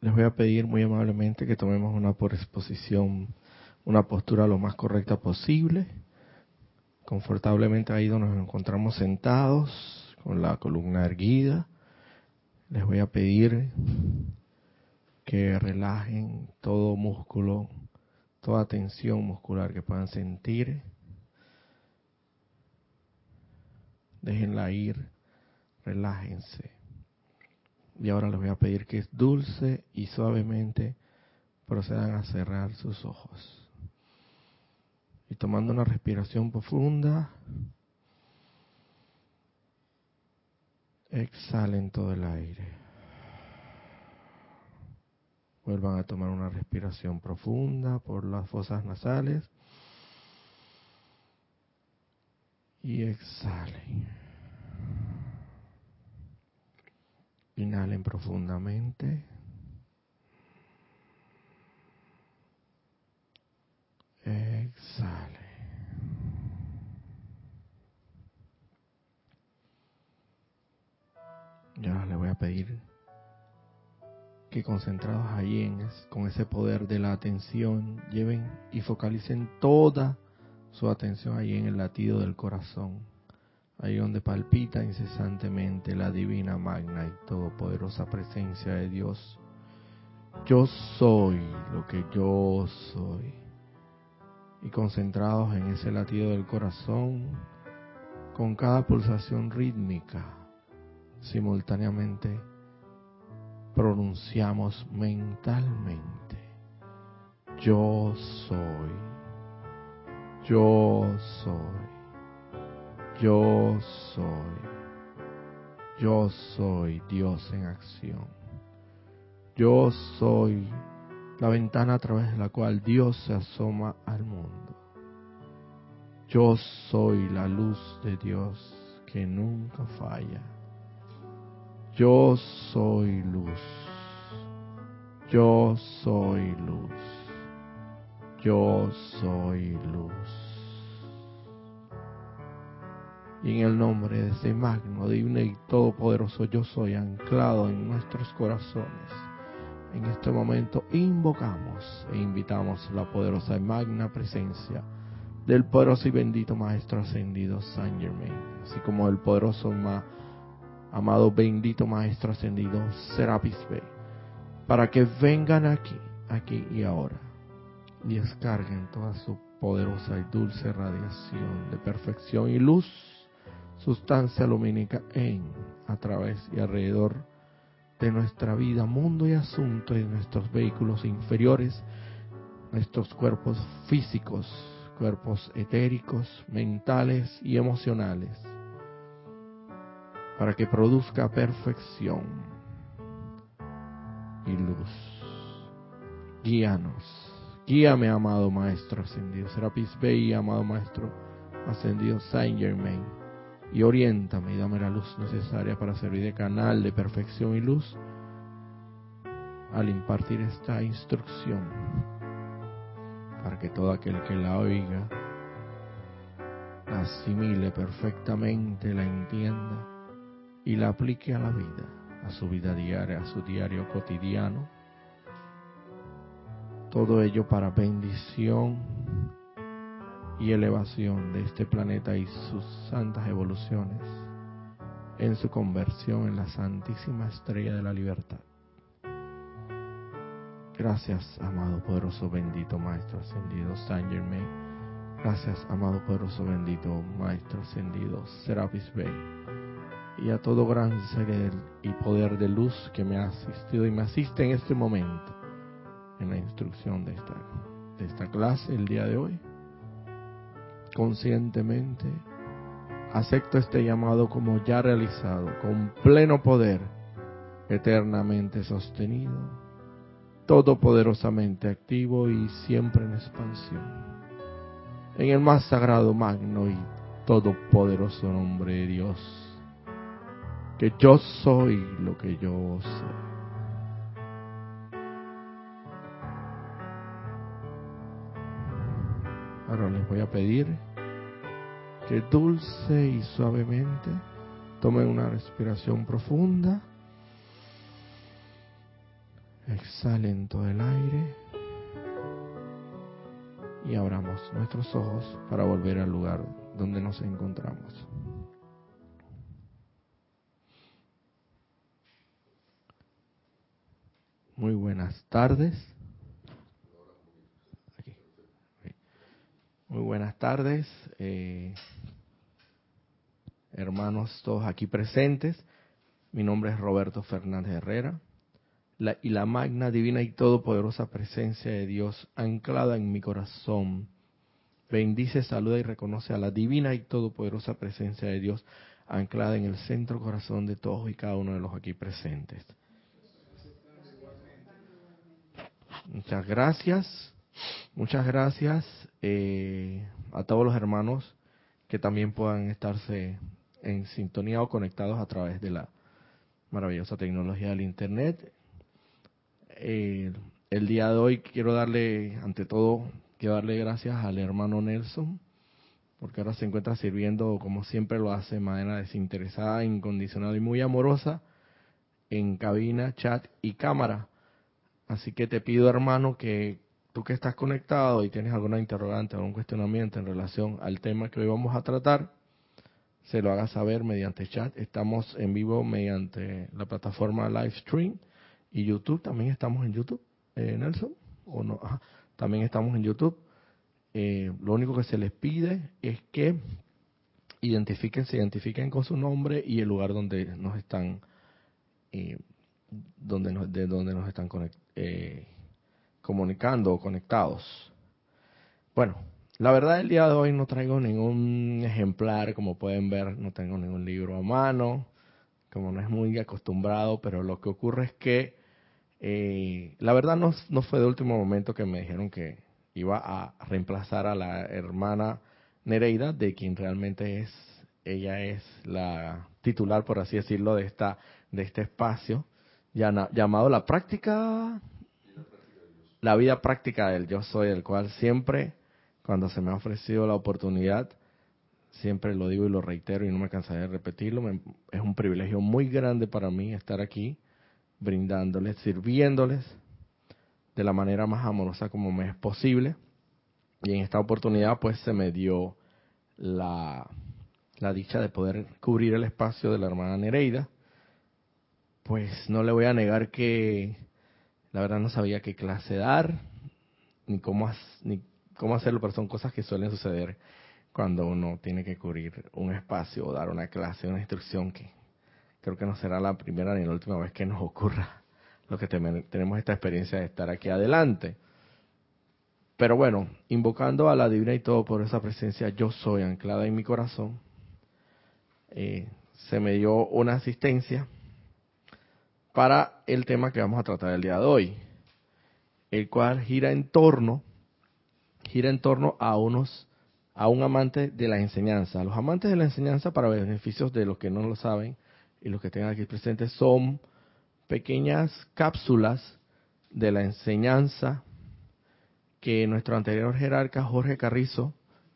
les voy a pedir muy amablemente que tomemos una por exposición, una postura lo más correcta posible, confortablemente ahí donde nos encontramos sentados, con la columna erguida. Les voy a pedir que relajen todo músculo, toda tensión muscular que puedan sentir. Déjenla ir, relájense. Y ahora les voy a pedir que dulce y suavemente procedan a cerrar sus ojos. Y tomando una respiración profunda, exhalen todo el aire. Vuelvan a tomar una respiración profunda por las fosas nasales. Y exhalen. Inhalen profundamente. Exhale. Y ahora le voy a pedir que concentrados ahí en con ese poder de la atención, lleven y focalicen toda su atención ahí en el latido del corazón ahí donde palpita incesantemente la divina magna y todopoderosa presencia de Dios. Yo soy lo que yo soy. Y concentrados en ese latido del corazón, con cada pulsación rítmica, simultáneamente pronunciamos mentalmente, yo soy, yo soy. Yo soy. Yo soy Dios en acción. Yo soy la ventana a través de la cual Dios se asoma al mundo. Yo soy la luz de Dios que nunca falla. Yo soy luz. Yo soy luz. Yo soy luz y en el nombre de ese magno, divino y todopoderoso yo soy anclado en nuestros corazones. En este momento invocamos e invitamos la poderosa y magna presencia del poderoso y bendito Maestro ascendido San Germain, así como el poderoso amado bendito Maestro ascendido Serapis Bey, para que vengan aquí, aquí y ahora, y descarguen toda su poderosa y dulce radiación de perfección y luz sustancia lumínica en, a través y alrededor de nuestra vida, mundo y asunto y nuestros vehículos inferiores, nuestros cuerpos físicos, cuerpos etéricos, mentales y emocionales, para que produzca perfección y luz. Guíanos. Guíame, amado Maestro Ascendido. Serapis Bey, amado Maestro Ascendido Saint Germain y oriéntame y dame la luz necesaria para servir de canal de perfección y luz al impartir esta instrucción para que todo aquel que la oiga asimile perfectamente, la entienda y la aplique a la vida, a su vida diaria, a su diario cotidiano. Todo ello para bendición y elevación de este planeta y sus santas evoluciones en su conversión en la santísima estrella de la libertad. Gracias, amado poderoso bendito Maestro ascendido Saint Germain. Gracias, amado poderoso bendito Maestro ascendido Serapis Bey. Y a todo gran ser y poder de luz que me ha asistido y me asiste en este momento en la instrucción de esta, de esta clase el día de hoy conscientemente, acepto este llamado como ya realizado, con pleno poder, eternamente sostenido, todopoderosamente activo y siempre en expansión. En el más sagrado, magno y todopoderoso nombre de Dios, que yo soy lo que yo soy. Ahora les voy a pedir que dulce y suavemente tomen una respiración profunda. Exhalen todo el aire y abramos nuestros ojos para volver al lugar donde nos encontramos. Muy buenas tardes. Muy buenas tardes, eh, hermanos todos aquí presentes. Mi nombre es Roberto Fernández Herrera y la magna, divina y todopoderosa presencia de Dios anclada en mi corazón. Bendice, saluda y reconoce a la divina y todopoderosa presencia de Dios anclada en el centro corazón de todos y cada uno de los aquí presentes. Muchas gracias, muchas gracias eh, a todos los hermanos que también puedan estarse en sintonía o conectados a través de la maravillosa tecnología del Internet eh, el día de hoy quiero darle, ante todo, quiero darle gracias al hermano Nelson, porque ahora se encuentra sirviendo, como siempre lo hace, de manera desinteresada, incondicional y muy amorosa, en cabina, chat y cámara. Así que te pido, hermano, que que estás conectado y tienes alguna interrogante o algún cuestionamiento en relación al tema que hoy vamos a tratar, se lo hagas saber mediante chat. Estamos en vivo mediante la plataforma Livestream y YouTube, también estamos en YouTube, eh, Nelson, o no, también estamos en YouTube. Eh, lo único que se les pide es que identifiquen, se identifiquen con su nombre y el lugar donde nos están, eh, donde nos, de donde nos están eh, comunicando o conectados. Bueno, la verdad el día de hoy no traigo ningún ejemplar, como pueden ver, no tengo ningún libro a mano, como no es muy acostumbrado, pero lo que ocurre es que eh, la verdad no, fue de último momento que me dijeron que iba a reemplazar a la hermana Nereida, de quien realmente es, ella es la titular, por así decirlo, de esta, de este espacio, llamado la práctica, la vida práctica del yo soy, el cual siempre, cuando se me ha ofrecido la oportunidad, siempre lo digo y lo reitero y no me cansaré de repetirlo, es un privilegio muy grande para mí estar aquí brindándoles, sirviéndoles de la manera más amorosa como me es posible. Y en esta oportunidad pues se me dio la, la dicha de poder cubrir el espacio de la hermana Nereida. Pues no le voy a negar que la verdad no sabía qué clase dar, ni cómo, hacerlo, pero son cosas que suelen suceder cuando uno tiene que cubrir un espacio o dar una clase, una instrucción que creo que no será la primera ni la última vez que nos ocurra lo que tenemos esta experiencia de estar aquí adelante. Pero bueno, invocando a la divina y todo por esa presencia, yo soy anclada en mi corazón, eh, se me dio una asistencia para el tema que vamos a tratar el día de hoy, el cual gira en torno, gira en torno a unos a un amante de la enseñanza. Los amantes de la enseñanza, para beneficios de los que no lo saben, y los que tengan aquí presentes son pequeñas cápsulas de la enseñanza que nuestro anterior jerarca Jorge Carrizo,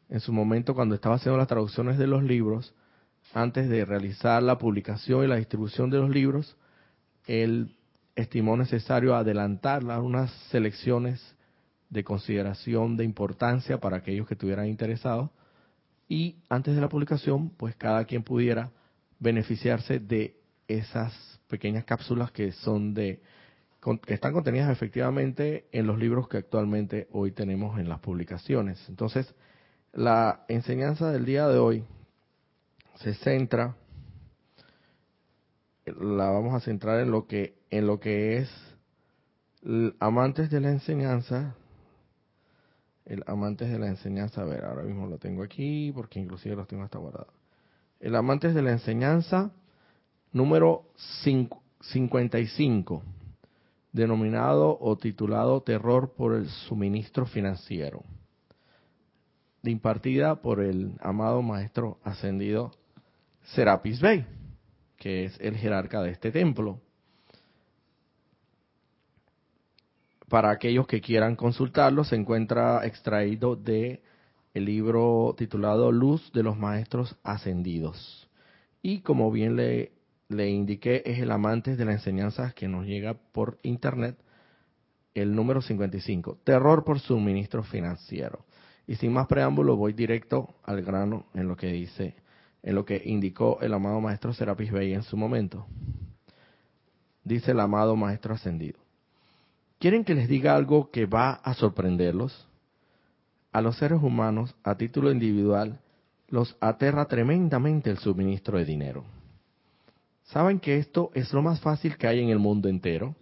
en su momento cuando estaba haciendo las traducciones de los libros, antes de realizar la publicación y la distribución de los libros, él estimó necesario adelantar unas selecciones de consideración de importancia para aquellos que estuvieran interesados y antes de la publicación, pues cada quien pudiera beneficiarse de esas pequeñas cápsulas que son de que están contenidas efectivamente en los libros que actualmente hoy tenemos en las publicaciones. Entonces, la enseñanza del día de hoy se centra la vamos a centrar en lo que en lo que es amantes de la enseñanza. El amantes de la enseñanza a ver ahora mismo lo tengo aquí porque inclusive los tengo hasta guardados el Amantes de la Enseñanza número 55, denominado o titulado Terror por el suministro financiero, impartida por el amado maestro ascendido Serapis Bey, que es el jerarca de este templo. Para aquellos que quieran consultarlo, se encuentra extraído de el libro titulado Luz de los Maestros Ascendidos. Y como bien le, le indiqué, es el amante de la enseñanza que nos llega por internet el número 55, terror por suministro financiero. Y sin más preámbulo, voy directo al grano en lo que dice, en lo que indicó el amado maestro Serapis Bey en su momento. Dice el amado maestro ascendido. ¿Quieren que les diga algo que va a sorprenderlos? A los seres humanos, a título individual, los aterra tremendamente el suministro de dinero. ¿Saben que esto es lo más fácil que hay en el mundo entero?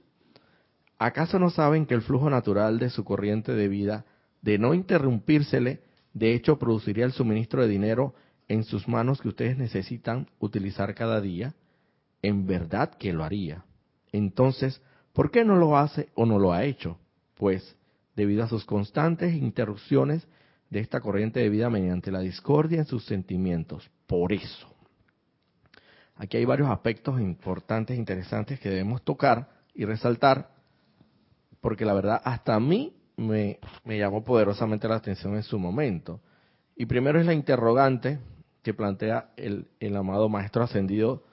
¿Acaso no saben que el flujo natural de su corriente de vida, de no interrumpírsele, de hecho produciría el suministro de dinero en sus manos que ustedes necesitan utilizar cada día? En verdad que lo haría. Entonces, ¿por qué no lo hace o no lo ha hecho? Pues, debido a sus constantes interrupciones de esta corriente de vida mediante la discordia en sus sentimientos. Por eso. Aquí hay varios aspectos importantes, e interesantes que debemos tocar y resaltar porque la verdad hasta a mí me, llamó poderosamente la atención en su momento. Y primero es la interrogante que plantea el, el amado Maestro Ascendido,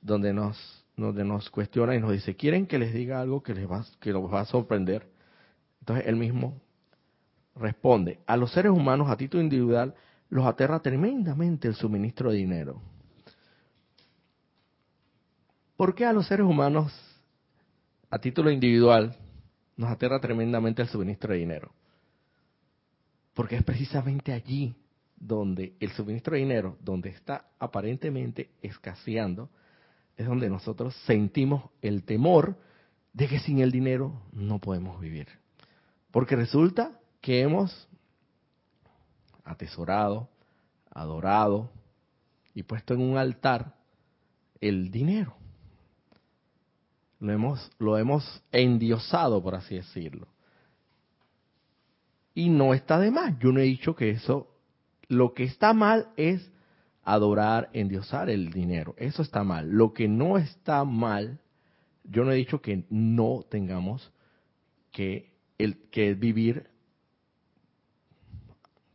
donde nos, donde nos cuestiona y nos dice, ¿quieren que les diga algo que, les va, que los va a sorprender? Entonces él mismo responde, a los seres humanos a título individual los aterra tremendamente el suministro de dinero. ¿Por qué a los seres humanos a título individual nos aterra tremendamente el suministro de dinero. Porque es precisamente allí donde el suministro de dinero, donde está aparentemente escaseando, es donde nosotros sentimos el temor de que sin el dinero no podemos vivir. Porque resulta que hemos atesorado, adorado y puesto en un altar el dinero lo hemos, lo hemos endiosado, por así decirlo. Y no está de más. Yo no he dicho que eso, lo que está mal es adorar, endiosar el dinero. Eso está mal. Lo que no está mal, yo no he dicho que no tengamos que, vivir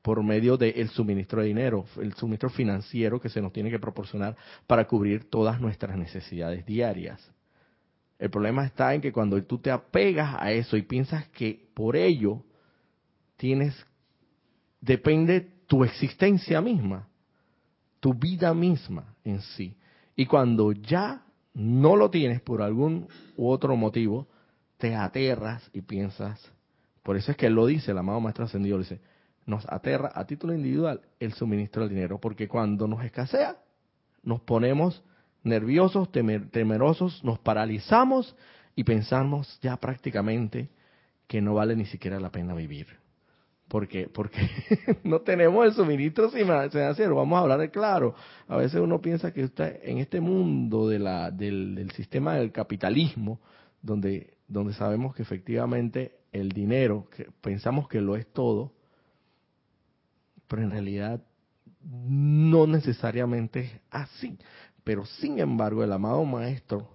por medio del suministro de dinero, el suministro financiero que se nos tiene que proporcionar para cubrir todas nuestras necesidades diarias. El problema está en que cuando tú te apegas a eso y piensas que por ello tienes, depende tu existencia misma, tu vida misma en sí. Y cuando ya no lo tienes por algún u otro motivo, te aterras y piensas, por eso es que él lo dice, el amado Maestro Ascendido dice, nos aterra a título individual el suministro del dinero, porque cuando nos escasea, nos ponemos nerviosos, temerosos, nos paralizamos y pensamos ya prácticamente que no vale ni siquiera la pena vivir. ¿Por qué? Porque no tenemos el suministro financiero. Vamos a hablar de claro. A veces uno piensa que está en este mundo del, del sistema del capitalismo, donde, donde sabemos que efectivamente el dinero, que pensamos que lo es todo, pero en realidad no necesariamente es así. Pero sin embargo, el amado maestro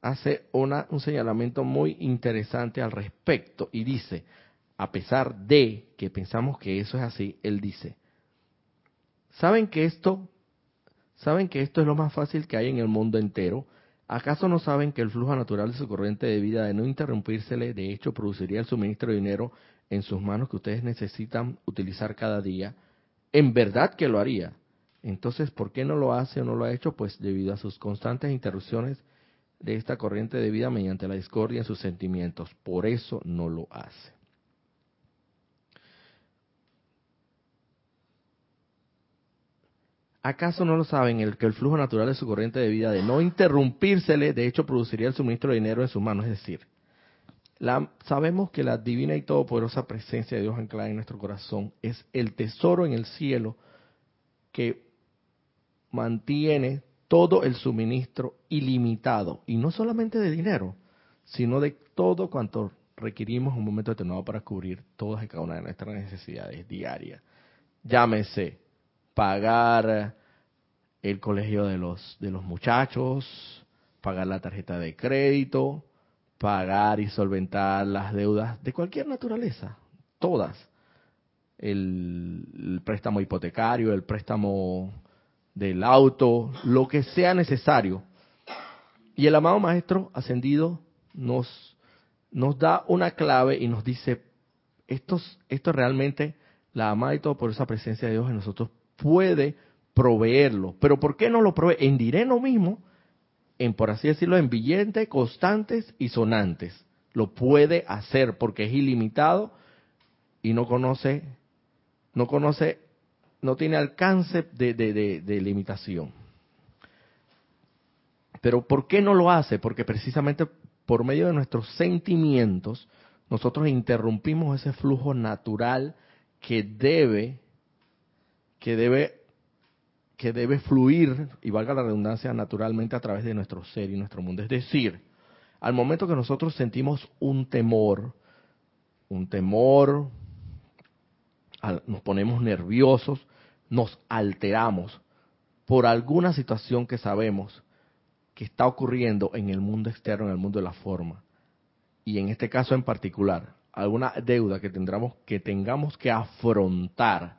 hace una, un señalamiento muy interesante al respecto y dice, a pesar de que pensamos que eso es así, él dice, ¿saben que esto, saben que esto es lo más fácil que hay en el mundo entero? ¿Acaso no saben que el flujo natural de su corriente de vida de no interrumpírsele, de hecho, produciría el suministro de dinero en sus manos que ustedes necesitan utilizar cada día? En verdad que lo haría. Entonces, ¿por qué no lo hace o no lo ha hecho? Pues debido a sus constantes interrupciones de esta corriente de vida mediante la discordia en sus sentimientos. Por eso no lo hace. ¿Acaso no lo saben el que el flujo natural de su corriente de vida de no interrumpírsele, de hecho produciría el suministro de dinero en sus manos? Es decir, sabemos que la divina y todopoderosa presencia de Dios anclada en nuestro corazón es el tesoro en el cielo que mantiene todo el suministro ilimitado, y no solamente de dinero, sino de todo cuanto requerimos en un momento determinado para cubrir todas y cada una de nuestras necesidades diarias. Llámese pagar el colegio de los, de los muchachos, pagar la tarjeta de crédito, pagar y solventar las deudas de cualquier naturaleza, todas. el préstamo hipotecario, el préstamo del auto, lo que sea necesario. Y el amado Maestro ascendido nos, nos da una clave y nos dice, esto, esto realmente, la amada y todo por esa presencia de Dios en nosotros puede proveerlo. Pero ¿por qué no lo provee? En direno mismo, en por así decirlo, en billetes constantes y sonantes. Lo puede hacer porque es ilimitado y no conoce, no conoce, no tiene alcance de, de limitación. Pero ¿por qué no lo hace? Porque precisamente por medio de nuestros sentimientos, nosotros interrumpimos ese flujo natural que debe, que debe, que debe fluir, y valga la redundancia, naturalmente a través de nuestro ser y nuestro mundo. Es decir, al momento que nosotros sentimos un temor, un temor, nos ponemos nerviosos, nos alteramos por alguna situación que sabemos que está ocurriendo en el mundo externo, en el mundo de la forma. Y en este caso en particular, alguna deuda que tendremos que tengamos que afrontar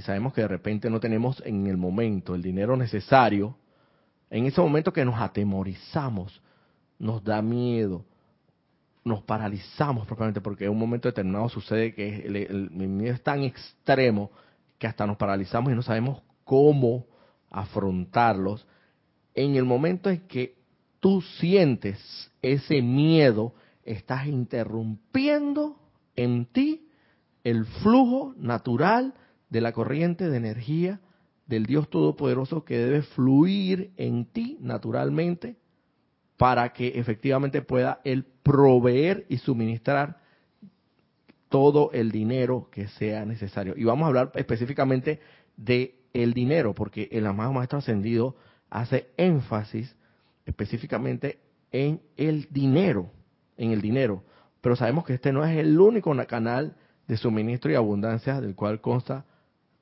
y sabemos que de repente no tenemos en el momento el dinero necesario, en ese momento que nos atemorizamos, nos da miedo, nos paralizamos propiamente porque en un momento determinado sucede que el, miedo es tan extremo que hasta nos paralizamos y no sabemos cómo afrontarlos. En el momento en que tú sientes ese miedo, estás interrumpiendo en ti el flujo natural de la corriente de energía del Dios Todopoderoso que debe fluir en ti naturalmente para que efectivamente pueda Él proveer y suministrar todo el dinero que sea necesario. Y vamos a hablar específicamente de el dinero, porque el amado Maestro Ascendido hace énfasis específicamente en el dinero, en el dinero. Pero sabemos que este no es el único canal de suministro y abundancia del cual consta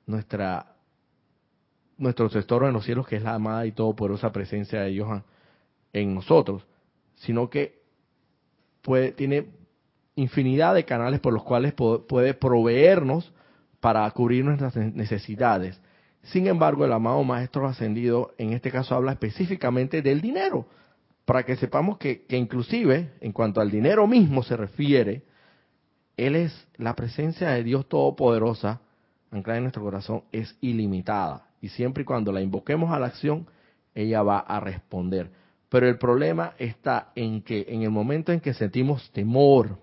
nuestra nuestro tesoro en los cielos, que es la amada y todopoderosa presencia de Dios en nosotros, sino que puede, tiene infinidad de canales por los cuales puede proveernos para cubrir nuestras necesidades. Sin embargo, el amado Maestro Ascendido en este caso habla específicamente del dinero, para que sepamos que, que inclusive en cuanto al dinero mismo se refiere, Él es la presencia de Dios Todopoderosa, anclada en nuestro corazón, es ilimitada. Y siempre y cuando la invoquemos a la acción, ella va a responder. Pero el problema está en que en el momento en que sentimos temor,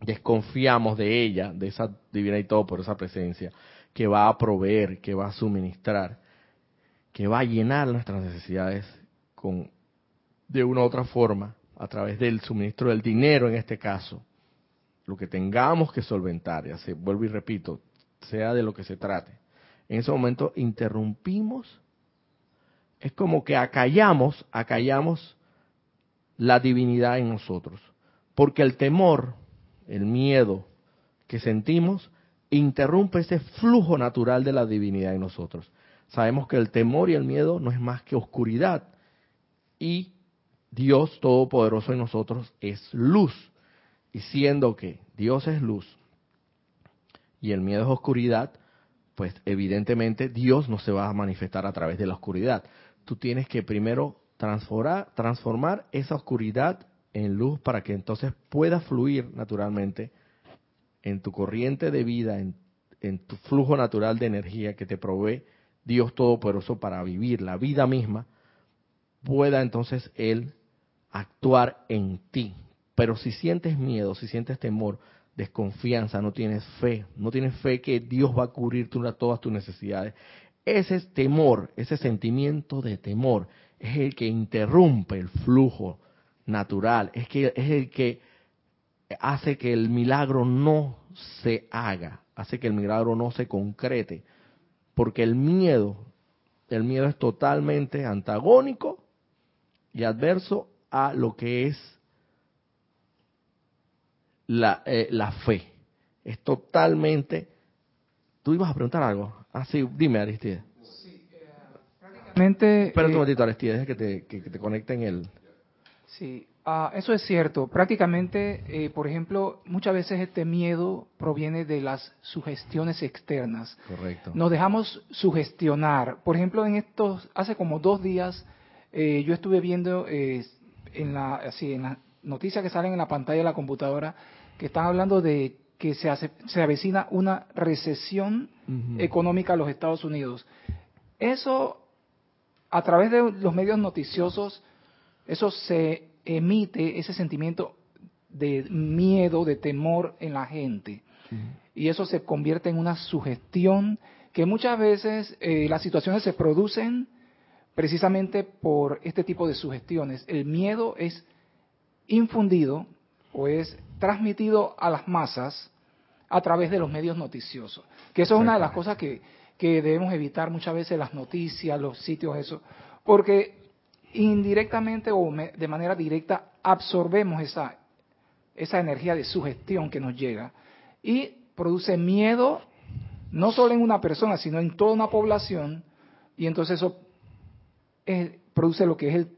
desconfiamos de ella, de esa divina y todo por esa presencia, que va a proveer, que va a suministrar, que va a llenar nuestras necesidades con de una u otra forma, a través del suministro del dinero en este caso, lo que tengamos que solventar, ya se vuelvo y repito, sea de lo que se trate. En ese momento interrumpimos, es como que acallamos, acallamos la divinidad en nosotros, porque el temor, el miedo que sentimos interrumpe ese flujo natural de la divinidad en nosotros. Sabemos que el temor y el miedo no es más que oscuridad y Dios Todopoderoso en nosotros es luz. Y siendo que Dios es luz y el miedo es oscuridad, pues evidentemente Dios no se va a manifestar a través de la oscuridad. Tú tienes que primero transformar, transformar esa oscuridad en luz para que entonces pueda fluir naturalmente en tu corriente de vida, en, tu flujo natural de energía que te provee Dios Todopoderoso para vivir la vida misma, pueda entonces Él actuar en ti. Pero si sientes miedo, si sientes temor, desconfianza, no tienes fe, no tienes fe que Dios va a cubrir todas tus necesidades, ese temor, ese sentimiento de temor es el que interrumpe el flujo natural, es el que hace que el milagro no se haga, hace que el milagro no se concrete, porque el miedo, el miedo es totalmente antagónico y adverso a lo que es la, eh, la fe. Es totalmente... Tú ibas a preguntar algo. Ah, sí, dime, Aristides. Sí, eh, prácticamente... Espera un eh, momentito, Aristides, que te, que, que te conecten el... Sí, Ah, eso es cierto. Prácticamente, eh, por ejemplo, muchas veces este miedo proviene de las sugestiones externas. Correcto. Nos dejamos sugestionar. Por ejemplo, en estos, hace como dos días, eh, yo estuve viendo eh, en la, así, en noticias que salen en la pantalla de la computadora que están hablando de que se, hace, se avecina una recesión económica a los Estados Unidos. Eso, a través de los medios noticiosos, eso se emite ese sentimiento de miedo, de temor en la gente. Y eso se convierte en una sugestión que muchas veces eh, las situaciones se producen precisamente por este tipo de sugestiones. El miedo es infundido o es transmitido a las masas a través de los medios noticiosos. Que eso es una de las cosas que, que debemos evitar muchas veces las noticias, los sitios, eso. Porque indirectamente o de manera directa absorbemos esa, esa energía de sugestión que nos llega y produce miedo no solo en una persona, sino en toda una población, y entonces eso produce lo que es el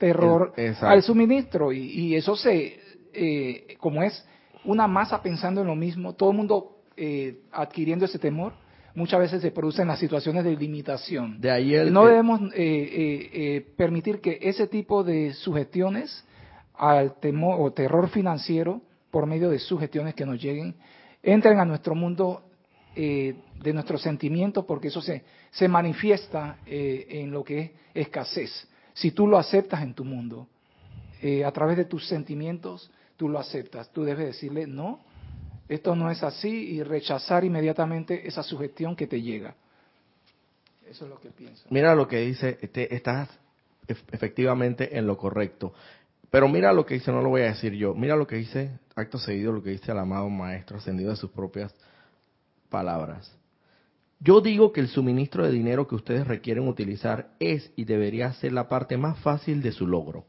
terror al suministro, y, eso se, eh, como es una masa pensando en lo mismo, todo el mundo eh, adquiriendo ese temor, muchas veces se producen las situaciones de limitación. De ahí no debemos eh, permitir que ese tipo de sugestiones al temor o terror financiero por medio de sugestiones que nos lleguen entren a nuestro mundo eh, de nuestros sentimientos porque eso se, se manifiesta eh, en lo que es escasez. Si tú lo aceptas en tu mundo, eh, a través de tus sentimientos, tú lo aceptas. Tú debes decirle, no, esto no es así y rechazar inmediatamente esa sugestión que te llega. Eso es lo que pienso. Mira lo que dice, este, estás efectivamente en lo correcto. Pero mira lo que dice, no lo voy a decir yo, mira lo que dice, acto seguido, lo que dice el amado Maestro, ascendido de sus propias palabras. Yo digo que el suministro de dinero que ustedes requieren utilizar es y debería ser la parte más fácil de su logro.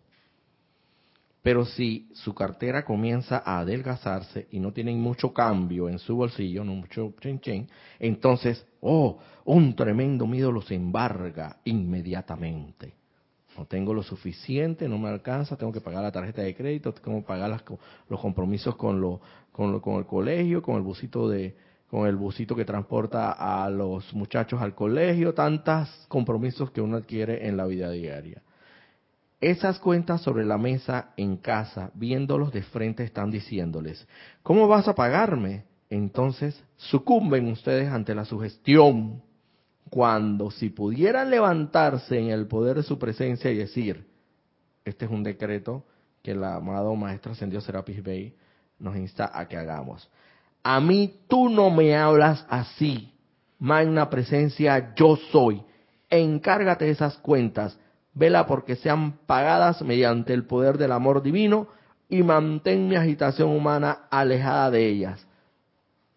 Pero si su cartera comienza a adelgazarse y no tienen mucho cambio en su bolsillo, no mucho chen chen, entonces, oh, un tremendo miedo los embarga inmediatamente. No tengo lo suficiente, no me alcanza, tengo que pagar la tarjeta de crédito, tengo que pagar los compromisos con, lo, con, con el colegio, con el busito de, con el busito que transporta a los muchachos al colegio, tantos compromisos que uno adquiere en la vida diaria. Esas cuentas sobre la mesa en casa, viéndolos de frente, están diciéndoles, ¿cómo vas a pagarme? Entonces sucumben ustedes ante la sugestión, cuando si pudieran levantarse en el poder de su presencia y decir, este es un decreto que el amado Maestro Ascendido Serapis Bey nos insta a que hagamos. A mí tú no me hablas así. Magna presencia, yo soy. Encárgate de esas cuentas. Vela porque sean pagadas mediante el poder del amor divino y mantén mi agitación humana alejada de ellas.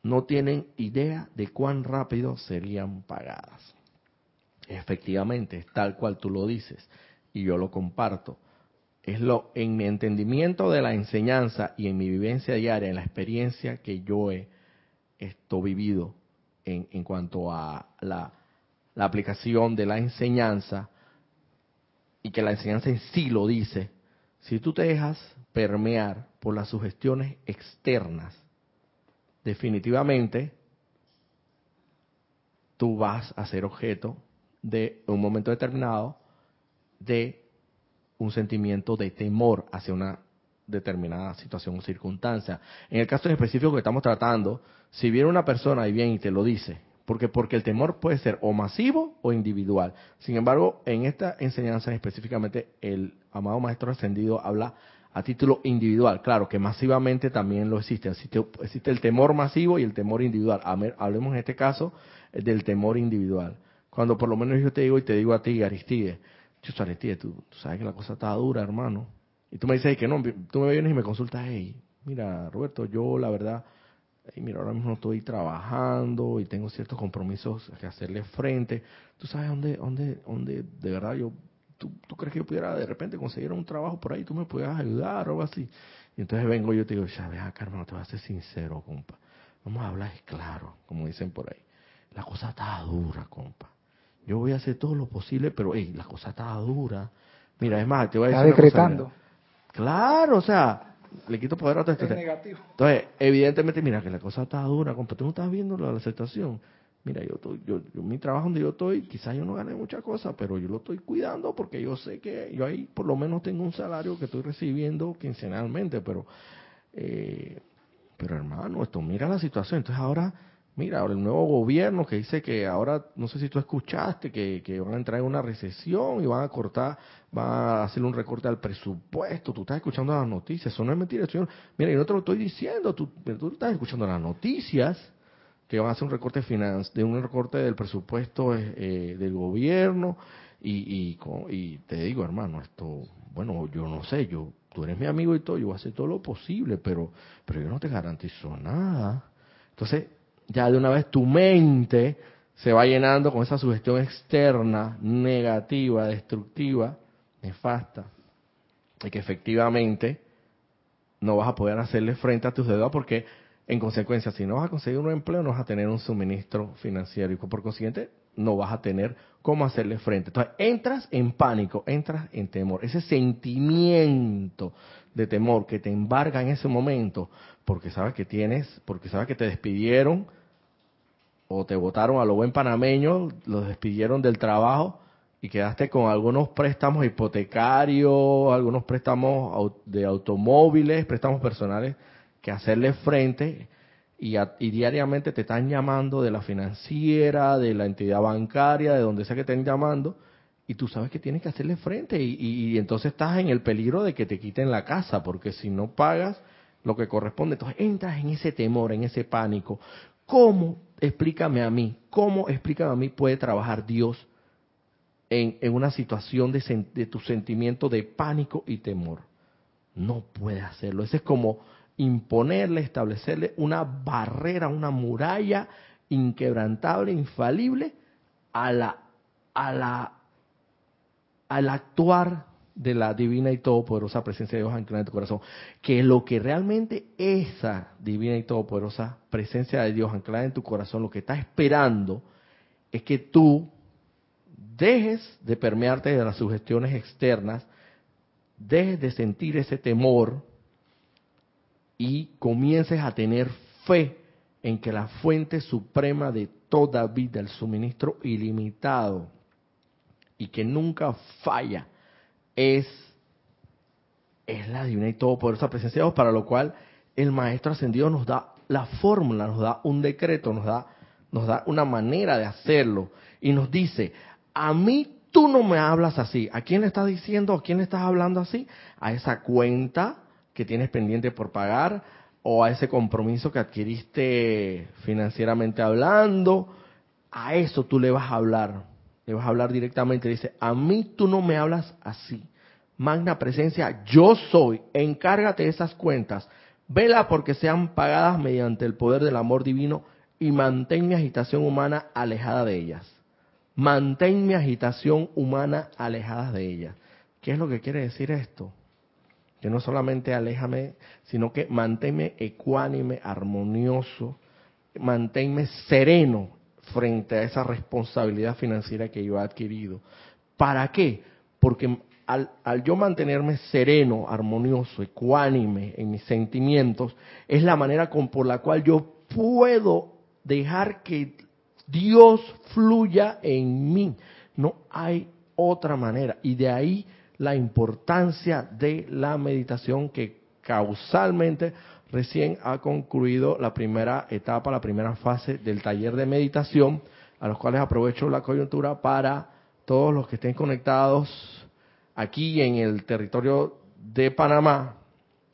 No tienen idea de cuán rápido serían pagadas. Efectivamente, tal cual tú lo dices, y yo lo comparto es lo en mi entendimiento de la enseñanza y en mi vivencia diaria, en la experiencia que yo he esto vivido en, en cuanto a la, la aplicación de la enseñanza y que la enseñanza en sí lo dice, si tú te dejas permear por las sugestiones externas, definitivamente tú vas a ser objeto de un momento determinado de un sentimiento de temor hacia una determinada situación o circunstancia. En el caso específico que estamos tratando, si viene una persona y viene y te lo dice, porque porque el temor puede ser o masivo o individual. Sin embargo, en esta enseñanza específicamente el amado maestro ascendido habla a título individual. Claro que masivamente también lo existe. Existe, existe el temor masivo y el temor individual. Hablemos en este caso del temor individual. Cuando por lo menos yo te digo y te digo a ti, Aristide, tú, tú sabes que la cosa está dura, hermano. Y tú me dices que no, tú me vienes y me consultas, hey, mira, Roberto, yo la verdad, mira, ahora mismo estoy trabajando y tengo ciertos compromisos que hacerle frente. Tú sabes dónde, dónde, dónde, de verdad, yo, tú, tú crees que yo pudiera de repente conseguir un trabajo por ahí, tú me puedas ayudar o algo así. Y entonces vengo yo y te digo, ya, vea, hermano, te voy a ser sincero, compa. Vamos a hablar claro, como dicen por ahí. La cosa está dura, compa. Yo voy a hacer todo lo posible, pero hey, la cosa está dura. Mira, es más, te voy a decir. Está decretando. claro, o sea, le quito poder a otra es negativo. Entonces, evidentemente, mira que la cosa está dura, compa. Tú no estás viendo la, situación. mira, yo, estoy, yo, mi trabajo donde yo estoy, quizás yo no gane muchas cosas, pero yo lo estoy cuidando porque yo sé que yo ahí por lo menos tengo un salario que estoy recibiendo quincenalmente, pero, eh, pero hermano, esto mira la situación. Entonces ahora, mira, ahora el nuevo gobierno que dice que ahora, no sé si tú escuchaste, que, que van a entrar en una recesión y van a cortar, van a hacer un recorte al presupuesto. Tú estás escuchando las noticias, eso no es mentira. Señor. Mira, yo no te lo estoy diciendo, tú, tú estás escuchando las noticias que van a hacer un recorte de un recorte del presupuesto eh, del gobierno y, y, te digo hermano esto bueno yo no sé yo tú eres mi amigo y todo yo voy a hacer todo lo posible pero pero yo no te garantizo nada entonces ya de una vez tu mente se va llenando con esa sugestión externa negativa destructiva nefasta y que efectivamente no vas a poder hacerle frente a tus deudas porque en consecuencia, si no vas a conseguir un empleo, no vas a tener un suministro financiero y por consiguiente no vas a tener cómo hacerle frente. Entonces, entras en pánico, entras en temor. Ese sentimiento de temor que te embarga en ese momento, porque sabes que tienes, porque sabes que te despidieron o te votaron a lo buen panameño, los despidieron del trabajo y quedaste con algunos préstamos hipotecarios, algunos préstamos de automóviles, préstamos personales que hacerle frente y, diariamente te están llamando de la financiera, de la entidad bancaria, de donde sea que estén llamando, y tú sabes que tienes que hacerle frente y, y, entonces estás en el peligro de que te quiten la casa, porque si no pagas lo que corresponde, entonces entras en ese temor, en ese pánico. ¿Cómo, explícame a mí, cómo, explícame a mí, puede trabajar Dios en, en una situación de, de tu sentimiento de pánico y temor? No puede hacerlo. Ese es como imponerle, establecerle una barrera, una muralla inquebrantable, infalible a la, a la, al actuar de la divina y todopoderosa presencia de Dios anclada en tu corazón. Que lo que realmente esa divina y todopoderosa presencia de Dios anclada en tu corazón, lo que está esperando es que tú dejes de permearte de las sugestiones externas, dejes de sentir ese temor, y comiences a tener fe en que la fuente suprema de toda vida, el suministro ilimitado y que nunca falla, es, es la divina y todopoderosa presencia de Dios, para lo cual el Maestro Ascendido nos da la fórmula, nos da un decreto, nos da, nos da una manera de hacerlo y nos dice, a mí tú no me hablas así. ¿A quién le estás diciendo? ¿A quién le estás hablando así? A esa cuenta que tienes pendiente por pagar o a ese compromiso que adquiriste financieramente hablando, a eso tú le vas a hablar, le vas a hablar directamente, dice, a mí tú no me hablas así. Magna presencia, yo soy, encárgate de esas cuentas, vela porque sean pagadas mediante el poder del amor divino y mantén mi agitación humana alejada de ellas. Mantén mi agitación humana alejada de ellas. ¿Qué es lo que quiere decir esto? que no solamente aléjame, sino que manténme ecuánime, armonioso, manténme sereno frente a esa responsabilidad financiera que yo he adquirido. ¿Para qué? Porque al, al, yo mantenerme sereno, armonioso, ecuánime en mis sentimientos, es la manera con, por la cual yo puedo dejar que Dios fluya en mí. No hay otra manera. Y de ahí la importancia de la meditación que causalmente recién ha concluido la primera etapa, la primera fase del taller de meditación, a los cuales aprovecho la coyuntura para todos los que estén conectados aquí en el territorio de Panamá.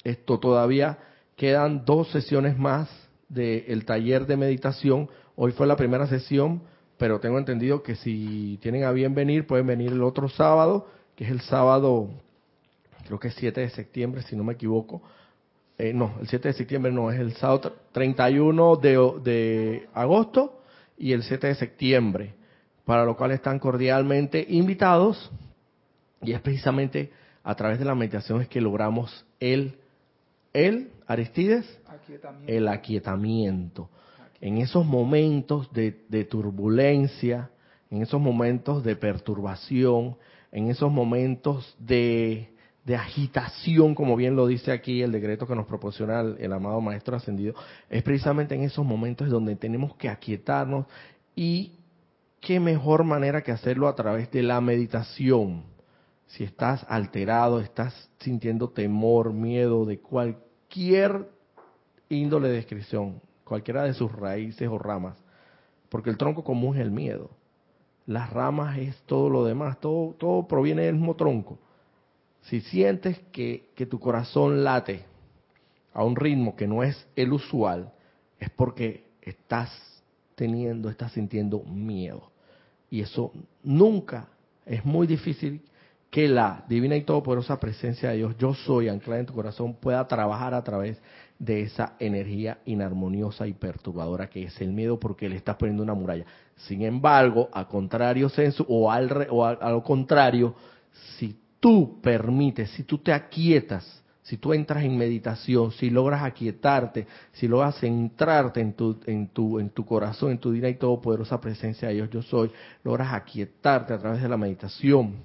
Esto todavía quedan dos sesiones más del taller de meditación. Hoy fue la primera sesión, pero tengo entendido que si tienen a bien venir, pueden venir el otro sábado que es el sábado, creo que es 7 de septiembre, si no me equivoco. Eh, no, el 7 de septiembre no, es el sábado 31 de, de agosto y el 7 de septiembre, para lo cual están cordialmente invitados y es precisamente a través de la meditación es que logramos el, el Aristides, el aquietamiento. En esos momentos de, de turbulencia, en esos momentos de perturbación, en esos momentos de, agitación, como bien lo dice aquí el decreto que nos proporciona el, amado Maestro Ascendido, es precisamente en esos momentos donde tenemos que aquietarnos Y qué mejor manera que hacerlo a través de la meditación. Si estás alterado, estás sintiendo temor, miedo de cualquier índole de descripción, cualquiera de sus raíces o ramas, porque el tronco común es el miedo. Las ramas es todo lo demás, todo, todo proviene del mismo tronco. Si sientes que, que tu corazón late a un ritmo que no es el usual, es porque estás teniendo, estás sintiendo miedo. Y eso nunca es muy difícil que la divina y todopoderosa presencia de Dios, yo soy anclada en tu corazón, pueda trabajar a través de esa energía inarmoniosa y perturbadora que es el miedo porque le estás poniendo una muralla. Sin embargo, a contrario o al o a, lo contrario, si tú permites, si tú te aquietas, si tú entras en meditación, si logras aquietarte, si logras centrarte en tu, en tu, en tu corazón, en tu divina y todopoderosa presencia de Dios, yo soy, logras aquietarte a través de la meditación,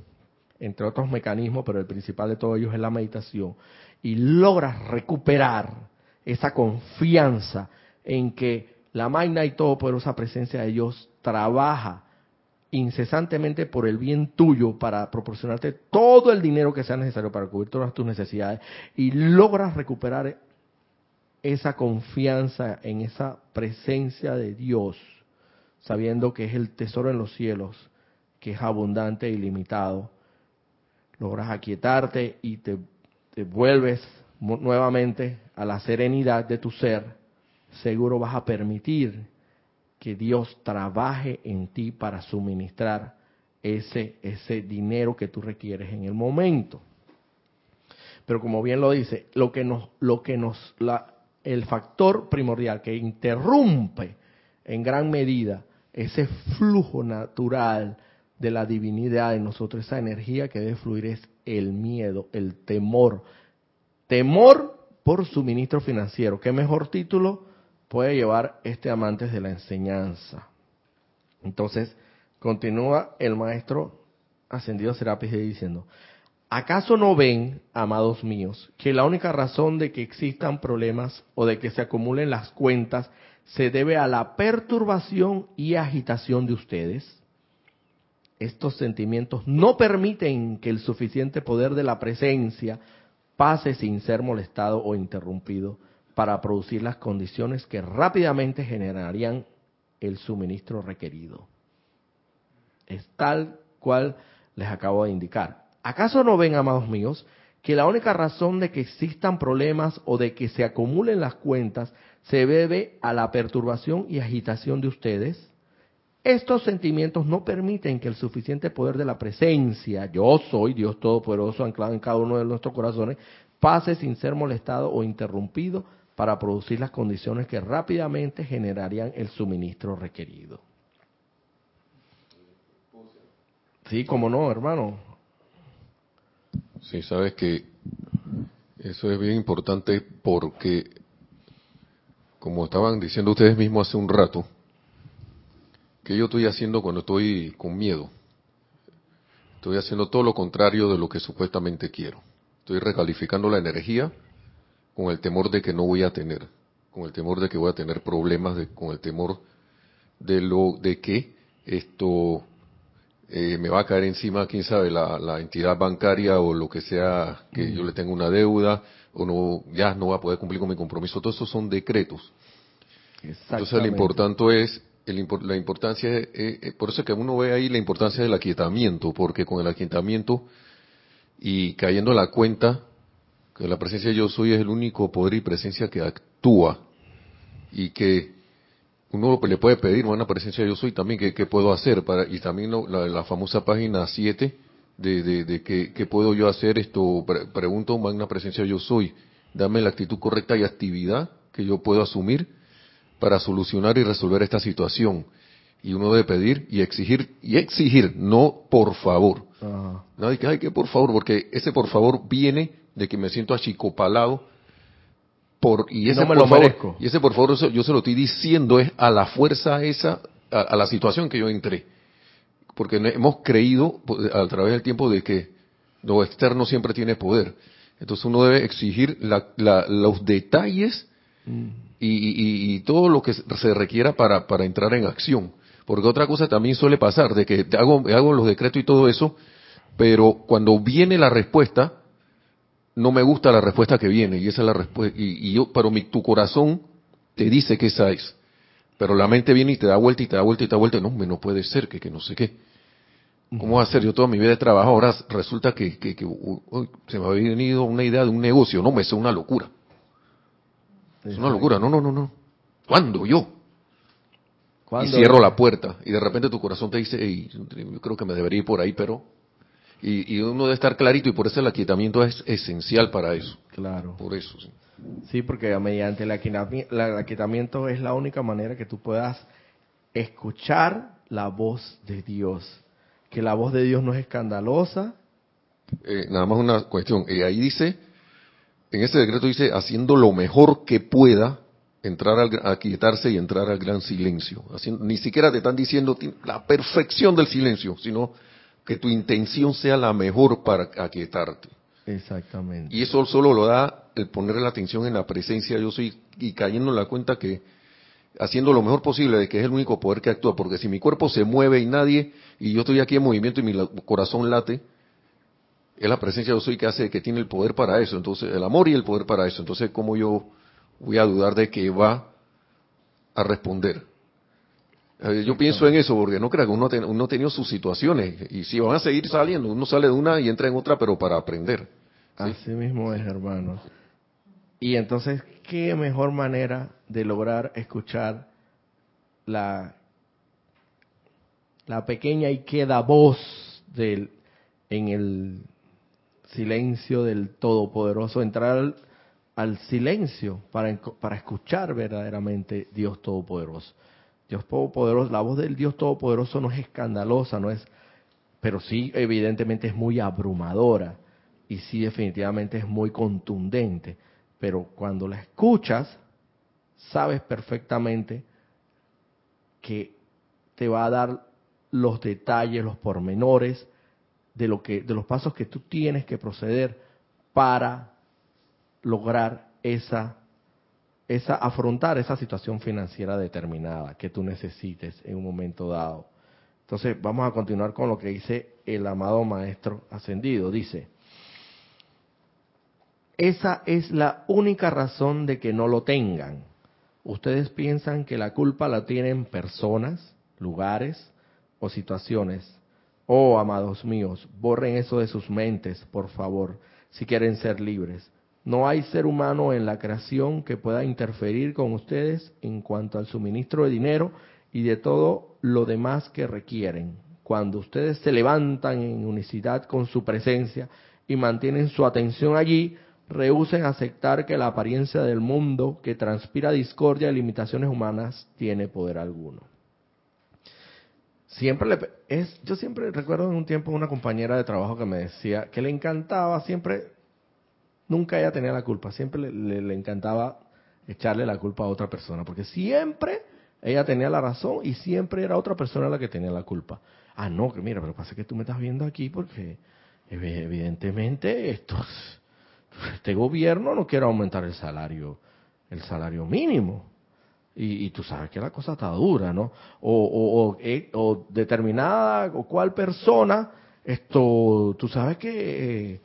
entre otros mecanismos, pero el principal de todos ellos es la meditación, y logras recuperar esa confianza en que la magna y todopoderosa presencia de Dios trabaja incesantemente por el bien tuyo para proporcionarte todo el dinero que sea necesario para cubrir todas tus necesidades y logras recuperar esa confianza en esa presencia de Dios, sabiendo que es el tesoro en los cielos, que es abundante e ilimitado, logras aquietarte y te, te vuelves nuevamente a la serenidad de tu ser, seguro vas a permitir que Dios trabaje en ti para suministrar ese, ese dinero que tú requieres en el momento. Pero como bien lo dice, lo que nos, lo que nos, la, el factor primordial que interrumpe en gran medida ese flujo natural de la divinidad en nosotros, esa energía que debe fluir es el miedo, el temor. Temor por suministro financiero. ¿Qué mejor título puede llevar este amantes de la enseñanza? Entonces, continúa el maestro ascendido Serapis diciendo, ¿acaso no ven, amados míos, que la única razón de que existan problemas o de que se acumulen las cuentas se debe a la perturbación y agitación de ustedes? estos sentimientos no permiten que el suficiente poder de la presencia pase sin ser molestado o interrumpido para producir las condiciones que rápidamente generarían el suministro requerido. Es tal cual les acabo de indicar. ¿Acaso no ven, amados míos, que la única razón de que existan problemas o de que se acumulen las cuentas se debe a la perturbación y agitación de ustedes? Estos sentimientos no permiten que el suficiente poder de la presencia, yo soy Dios Todopoderoso anclado en cada uno de nuestros corazones, pase sin ser molestado o interrumpido para producir las condiciones que rápidamente generarían el suministro requerido. Sí, como no, hermano. Sí, sabes que eso es bien importante porque, como estaban diciendo ustedes mismos hace un rato, ¿Qué yo estoy haciendo cuando estoy con miedo? Estoy haciendo todo lo contrario de lo que supuestamente quiero. Estoy recalificando la energía con el temor de que no voy a tener, con el temor de que voy a tener problemas, con el temor de lo de que esto eh, me va a caer encima, quién sabe, la, entidad bancaria o lo que sea, que yo le tenga una deuda o no, ya no va a poder cumplir con mi compromiso. Todo eso son decretos. Entonces lo importante es la importancia, eh, eh, por eso que uno ve ahí la importancia del aquietamiento, porque con el aquietamiento y cayendo en la cuenta que la presencia de yo soy es el único poder y presencia que actúa y que uno le puede pedir una presencia de yo soy también qué puedo hacer para y también la, famosa página 7 de, de, de qué puedo yo hacer esto pregunto magna presencia yo soy dame la actitud correcta y actividad que yo puedo asumir para solucionar y resolver esta situación. Y uno debe pedir y exigir, y exigir, no por favor. Nadie que, hay que por favor, porque ese por favor viene de que me siento achicopalado por, y ese por favor, y ese por favor yo se lo estoy diciendo es a la fuerza esa, a, la situación que yo entré. Porque hemos creído a través del tiempo de que lo externo siempre tiene poder. Entonces uno debe exigir los detalles mm y, todo lo que se requiera para, para entrar en acción. Porque otra cosa también suele pasar, de que hago, hago los decretos y todo eso, pero cuando viene la respuesta, no me gusta la respuesta que viene, y esa es la respuesta, y, yo, pero mi, tu corazón te dice que esa es. Pero la mente viene y te da vuelta y te da vuelta y te da vuelta, no, no puede ser, que, que no sé qué. ¿Cómo va a ser? Yo toda mi vida de trabajo, ahora resulta que, que, se me ha venido una idea de un negocio, no, me es una locura. Es una locura, no, no, no, no. ¿Cuándo yo? Y cierro la puerta y de repente tu corazón te dice, yo creo que me debería ir por ahí, pero... Y, uno debe estar clarito y por eso el aquietamiento es esencial para eso. Claro. Por eso, sí. Sí, porque mediante el aquietamiento es la única manera que tú puedas escuchar la voz de Dios. Que la voz de Dios no es escandalosa. Eh, nada más una cuestión. y ahí dice, en ese decreto dice, haciendo lo mejor que pueda entrar a quietarse y entrar al gran silencio. ni siquiera te están diciendo la perfección del silencio, sino que tu intención sea la mejor para aquietarte. Exactamente. Y eso solo lo da el poner la atención en la presencia yo soy y cayendo en la cuenta que haciendo lo mejor posible de que es el único poder que actúa, porque si mi cuerpo se mueve y nadie, y yo estoy aquí en movimiento y mi corazón late, es la presencia yo soy que hace que tiene el poder para eso, entonces el amor y el poder para eso. Entonces, ¿cómo yo voy a dudar de que va a responder. Yo pienso en eso porque no creo que uno, uno ha tenido sus situaciones y si van a seguir saliendo, uno sale de una y entra en otra, pero para aprender. Así mismo es, hermano. Y entonces, ¿qué mejor manera de lograr escuchar la, la pequeña y queda voz del, en el silencio del Todopoderoso, entrar al silencio para, para escuchar verdaderamente Dios Todopoderoso. Dios Todopoderoso, la voz del Dios Todopoderoso no es escandalosa, no es, pero sí evidentemente es muy abrumadora y sí definitivamente es muy contundente. Pero cuando la escuchas, sabes perfectamente que te va a dar los detalles, los pormenores de lo que, de los pasos que tú tienes que proceder para lograr esa, esa, afrontar esa situación financiera determinada que tú necesites en un momento dado. Entonces, vamos a continuar con lo que dice el amado Maestro Ascendido. Dice, esa es la única razón de que no lo tengan. Ustedes piensan que la culpa la tienen personas, lugares o situaciones. Oh, amados míos, borren eso de sus mentes, por favor, si quieren ser libres. No hay ser humano en la creación que pueda interferir con ustedes en cuanto al suministro de dinero y de todo lo demás que requieren. Cuando ustedes se levantan en unicidad con su presencia y mantienen su atención allí, rehúsen aceptar que la apariencia del mundo que transpira discordia y limitaciones humanas tiene poder alguno. Siempre le, es, yo siempre recuerdo en un tiempo una compañera de trabajo que me decía que le encantaba siempre Nunca ella tenía la culpa, siempre le, encantaba echarle la culpa a otra persona, porque siempre ella tenía la razón y siempre era otra persona la que tenía la culpa. Ah, no, que mira, pero pasa que tú me estás viendo aquí porque evidentemente esto, este gobierno no quiere aumentar el salario, el salario mínimo. Y, tú sabes que la cosa está dura, ¿no? O, o, o, eh, o determinada o cual persona, esto, tú sabes que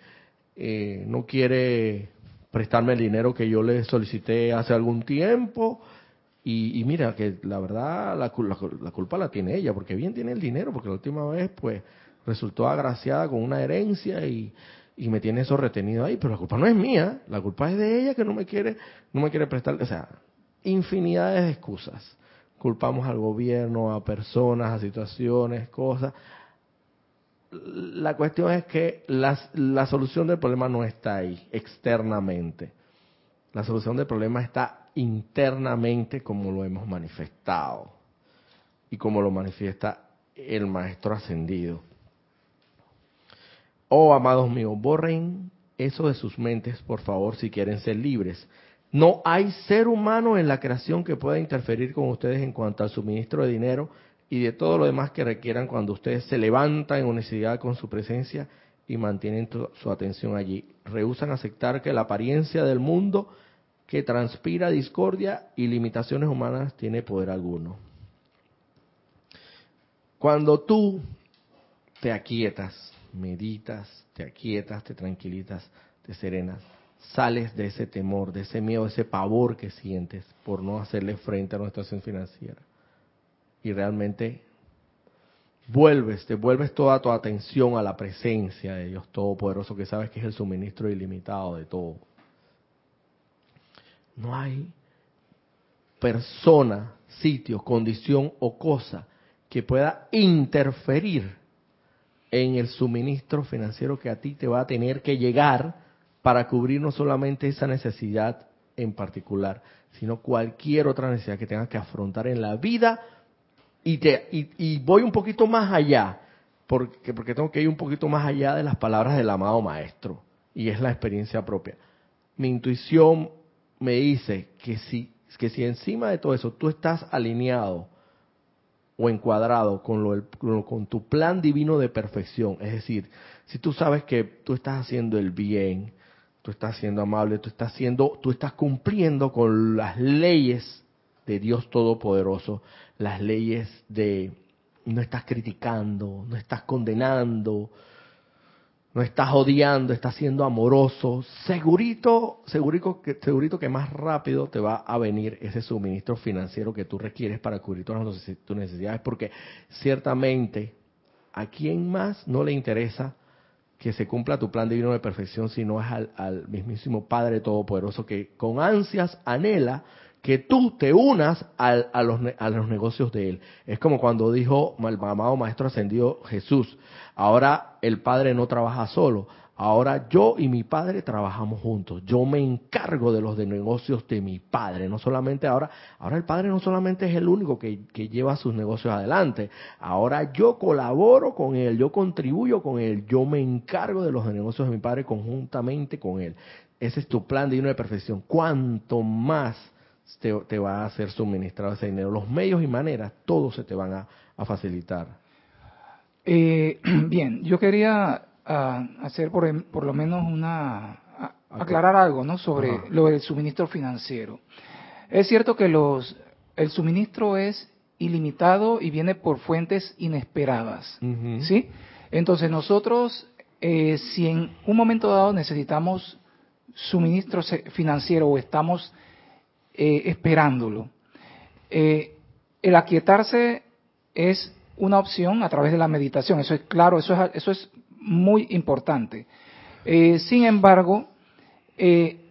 eh, no quiere prestarme el dinero que yo le solicité hace algún tiempo. Y, mira, que la verdad la, la, culpa la tiene ella, porque bien tiene el dinero, porque la última vez pues resultó agraciada con una herencia y, y me tiene eso retenido ahí, pero la culpa no es mía, la culpa es de ella que no me quiere, no me quiere prestar, o sea, infinidades de excusas. Culpamos al gobierno, a personas, a situaciones, cosas, la cuestión es que la, solución del problema no está ahí, externamente. La solución del problema está internamente como lo hemos manifestado y como lo manifiesta el Maestro Ascendido. Oh, amados míos, borren eso de sus mentes, por favor, si quieren ser libres. No hay ser humano en la creación que pueda interferir con ustedes en cuanto al suministro de dinero y de todo lo demás que requieran cuando ustedes se levantan en unicidad con su presencia y mantienen su atención allí. Rehusan aceptar que la apariencia del mundo que transpira discordia y limitaciones humanas tiene poder alguno. Cuando tú te aquietas, meditas, te aquietas, te tranquilitas, te serenas, sales de ese temor, de ese miedo, de ese pavor que sientes por no hacerle frente a nuestra situación financiera. Y realmente vuelves, te vuelves toda tu atención a la presencia de Dios Todopoderoso, que sabes que es el suministro ilimitado de todo. No hay persona, sitio, condición o cosa que pueda interferir en el suministro financiero que a ti te va a tener que llegar para cubrir no solamente esa necesidad en particular, sino cualquier otra necesidad que tengas que afrontar en la vida. Y, te, y, voy un poquito más allá, porque, porque tengo que ir un poquito más allá de las palabras del amado maestro, y es la experiencia propia. Mi intuición me dice que si, que si encima de todo eso tú estás alineado o encuadrado con, lo, con tu plan divino de perfección, es decir, si tú sabes que tú estás haciendo el bien, tú estás siendo amable, tú estás haciendo, tú estás cumpliendo con las leyes de Dios Todopoderoso, las leyes de no estás criticando, no estás condenando, no estás odiando, estás siendo amoroso, segurito, segurito que, segurito que más rápido te va a venir ese suministro financiero que tú requieres para cubrir todas tus necesidades, porque ciertamente a quién más no le interesa que se cumpla tu plan divino de perfección, sino es al, mismísimo Padre Todopoderoso que con ansias anhela que tú te unas a, los, a los negocios de Él. Es como cuando dijo el amado Maestro Ascendido Jesús, ahora el Padre no trabaja solo, Ahora yo y mi padre trabajamos juntos. Yo me encargo de los de negocios de mi padre. No solamente ahora, ahora el padre no solamente es el único que, que, lleva sus negocios adelante. Ahora yo colaboro con él, yo contribuyo con él, yo me encargo de los de negocios de mi padre conjuntamente con él. Ese es tu plan divino de perfección. Cuanto más te, te va a ser suministrado ese dinero, los medios y maneras, todos se te van a, a facilitar. Eh, bien, yo quería hacer por, por, lo menos una aclarar algo, ¿no? Sobre lo del suministro financiero. Es cierto que los el suministro es ilimitado y viene por fuentes inesperadas, ¿sí? Entonces nosotros, eh, si en un momento dado necesitamos suministro financiero o estamos eh, esperándolo, eh, el aquietarse es una opción a través de la meditación. Eso es claro, eso es, eso es muy importante. Eh, sin embargo,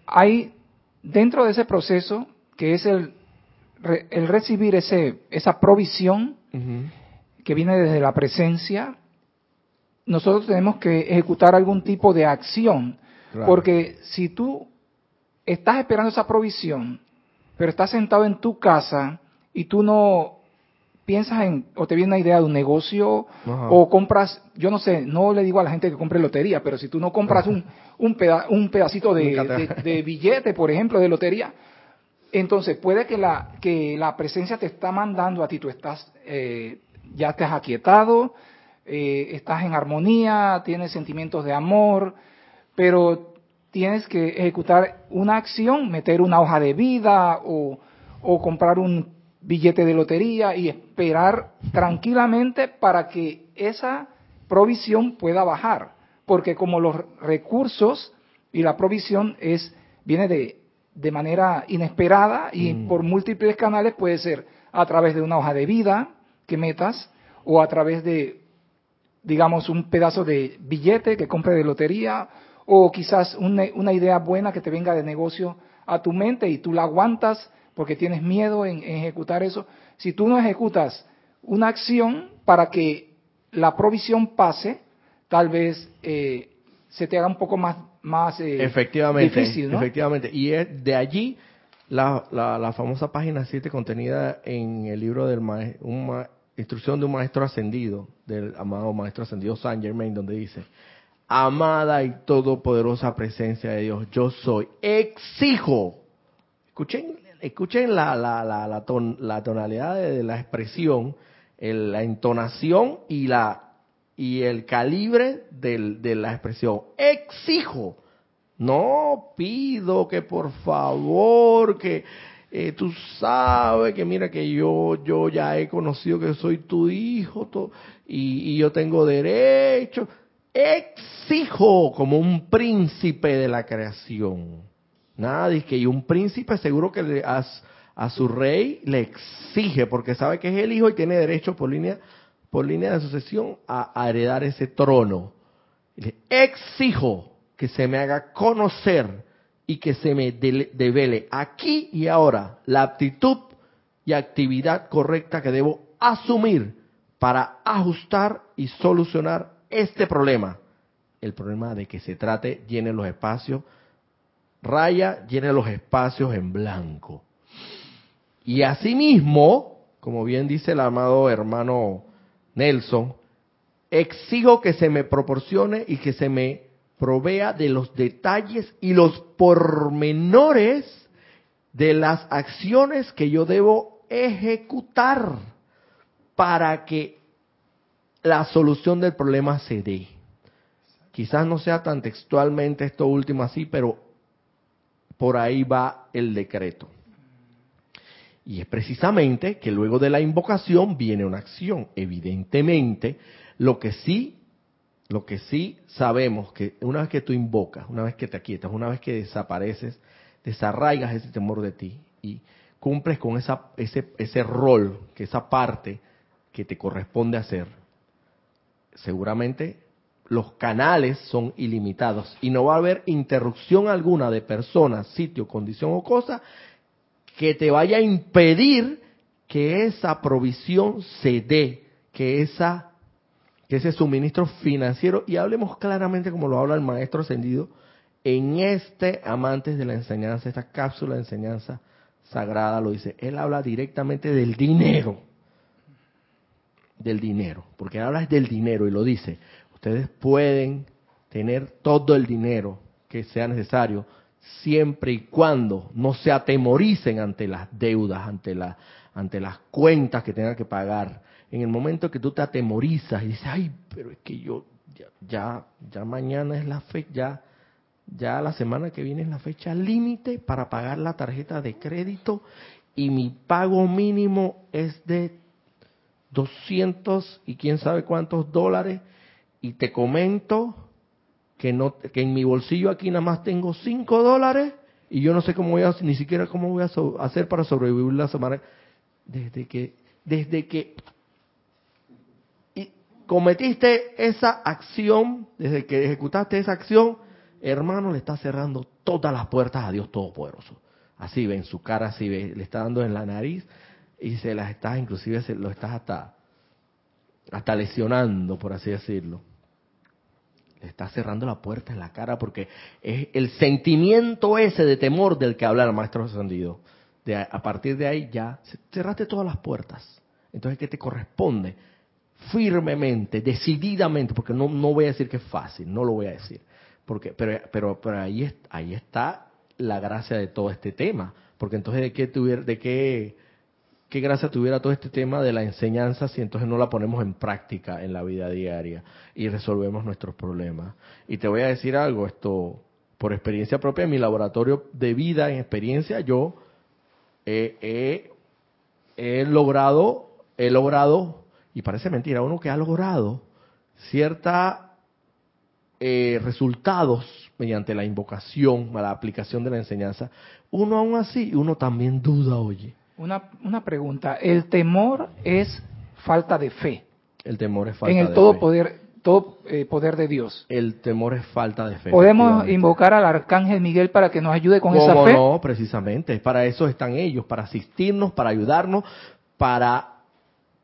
hay dentro de ese proceso, que es el, el recibir ese, esa provisión que viene desde la presencia, nosotros tenemos que ejecutar algún tipo de acción. Porque si tú estás esperando esa provisión, pero estás sentado en tu casa y tú no piensas en, o te viene una idea de un negocio, o compras, yo no sé, no le digo a la gente que compre lotería, pero si tú no compras un, un, un pedacito de, billete, por ejemplo, de lotería, entonces puede que la, que la presencia te está mandando a ti, tú estás, eh, ya te has aquietado, eh, estás en armonía, tienes sentimientos de amor, pero tienes que ejecutar una acción, meter una hoja de vida o, o comprar un billete de lotería y esperar tranquilamente para que esa provisión pueda bajar, porque como los recursos y la provisión es viene de, de manera inesperada y mm. por múltiples canales puede ser a través de una hoja de vida que metas o a través de digamos un pedazo de billete que compre de lotería o quizás una, una idea buena que te venga de negocio a tu mente y tú la aguantas porque tienes miedo en, ejecutar eso. Si tú no ejecutas una acción para que la provisión pase, tal vez eh, se te haga un poco más, más eh, efectivamente, difícil. Efectivamente, y es de allí la, la, famosa página 7 contenida en el libro del maestro, una instrucción de un maestro ascendido, del amado maestro ascendido Saint Germain, donde dice, amada y todopoderosa presencia de Dios, yo soy, exijo, escuchen escuchen la, la, la, la, tonalidad de, la expresión, la entonación y, la, y el calibre de la expresión. Exijo, no pido que por favor, que eh, tú sabes que mira que yo yo ya he conocido que soy tu hijo y, yo tengo derecho. Exijo como un príncipe de la creación. Nada, dice que y un príncipe seguro que a, su rey le exige porque sabe que es el hijo y tiene derecho por línea por línea de sucesión a, heredar ese trono. Exijo que se me haga conocer y que se me devele aquí y ahora la aptitud y actividad correcta que debo asumir para ajustar y solucionar este problema. El problema de que se trate llene los espacios, raya, llene los espacios en blanco. Y asimismo, como bien dice el amado hermano Nelson, exijo que se me proporcione y que se me provea de los detalles y los pormenores de las acciones que yo debo ejecutar para que la solución del problema se dé. Quizás no sea tan textualmente esto último así, pero por ahí va el decreto. Y es precisamente que luego de la invocación viene una acción. Evidentemente, lo que sí lo que sí sabemos que una vez que tú invocas, una vez que te aquietas, una vez que desapareces, desarraigas ese temor de ti y cumples con esa, ese, ese rol, que esa parte que te corresponde hacer, seguramente los canales son ilimitados y no va a haber interrupción alguna de personas, sitio, condición o cosa que te vaya a impedir que esa provisión se dé, que esa que ese suministro financiero, y hablemos claramente como lo habla el maestro ascendido, en este Amantes de la Enseñanza, esta cápsula de enseñanza sagrada, lo dice, él habla directamente del dinero, del dinero, porque él habla del dinero y lo dice, ustedes pueden tener todo el dinero que sea necesario, siempre y cuando no se atemoricen ante las deudas, ante, la, ante las cuentas que tengan que pagar, en el momento que tú te atemorizas y dices, ay, pero es que yo, ya, ya, mañana es la fecha, ya, ya la semana que viene es la fecha límite para pagar la tarjeta de crédito y mi pago mínimo es de 200 y quién sabe cuántos dólares y te comento que no que en mi bolsillo aquí nada más tengo 5 dólares y yo no sé cómo voy a ni siquiera cómo voy a hacer para sobrevivir la semana desde que desde que cometiste esa acción, desde que ejecutaste esa acción, hermano, le está cerrando todas las puertas a Dios Todopoderoso. Así ve en su cara, así ve, le está dando en la nariz y se las estás, inclusive se, lo estás hasta, hasta lesionando, por así decirlo. Le está cerrando la puerta en la cara porque es el sentimiento ese de temor del que habla el maestro ascendido. De, a partir de ahí ya cerraste todas las puertas. Entonces, ¿qué te corresponde? firmemente, decididamente, porque no, no voy a decir que es fácil, no lo voy a decir, porque, pero, pero, pero ahí, ahí está la gracia de todo este tema, porque entonces de qué tuviera, de qué, qué gracia tuviera todo este tema de la enseñanza si entonces no la ponemos en práctica en la vida diaria y resolvemos nuestros problemas. Y te voy a decir algo, esto, por experiencia propia, en mi laboratorio de vida, en experiencia, yo he, he logrado, he logrado y parece mentira, uno que ha logrado cierta eh, resultados mediante la invocación, la aplicación de la enseñanza, uno aún así, uno también duda, oye. Una, una pregunta, el temor es falta de fe. El temor es falta de fe. En el todo poder, todo eh, poder de Dios. El temor es falta de fe. ¿Podemos invocar al arcángel Miguel para que nos ayude con esa fe? No, precisamente. Para eso están ellos, para asistirnos, para ayudarnos, para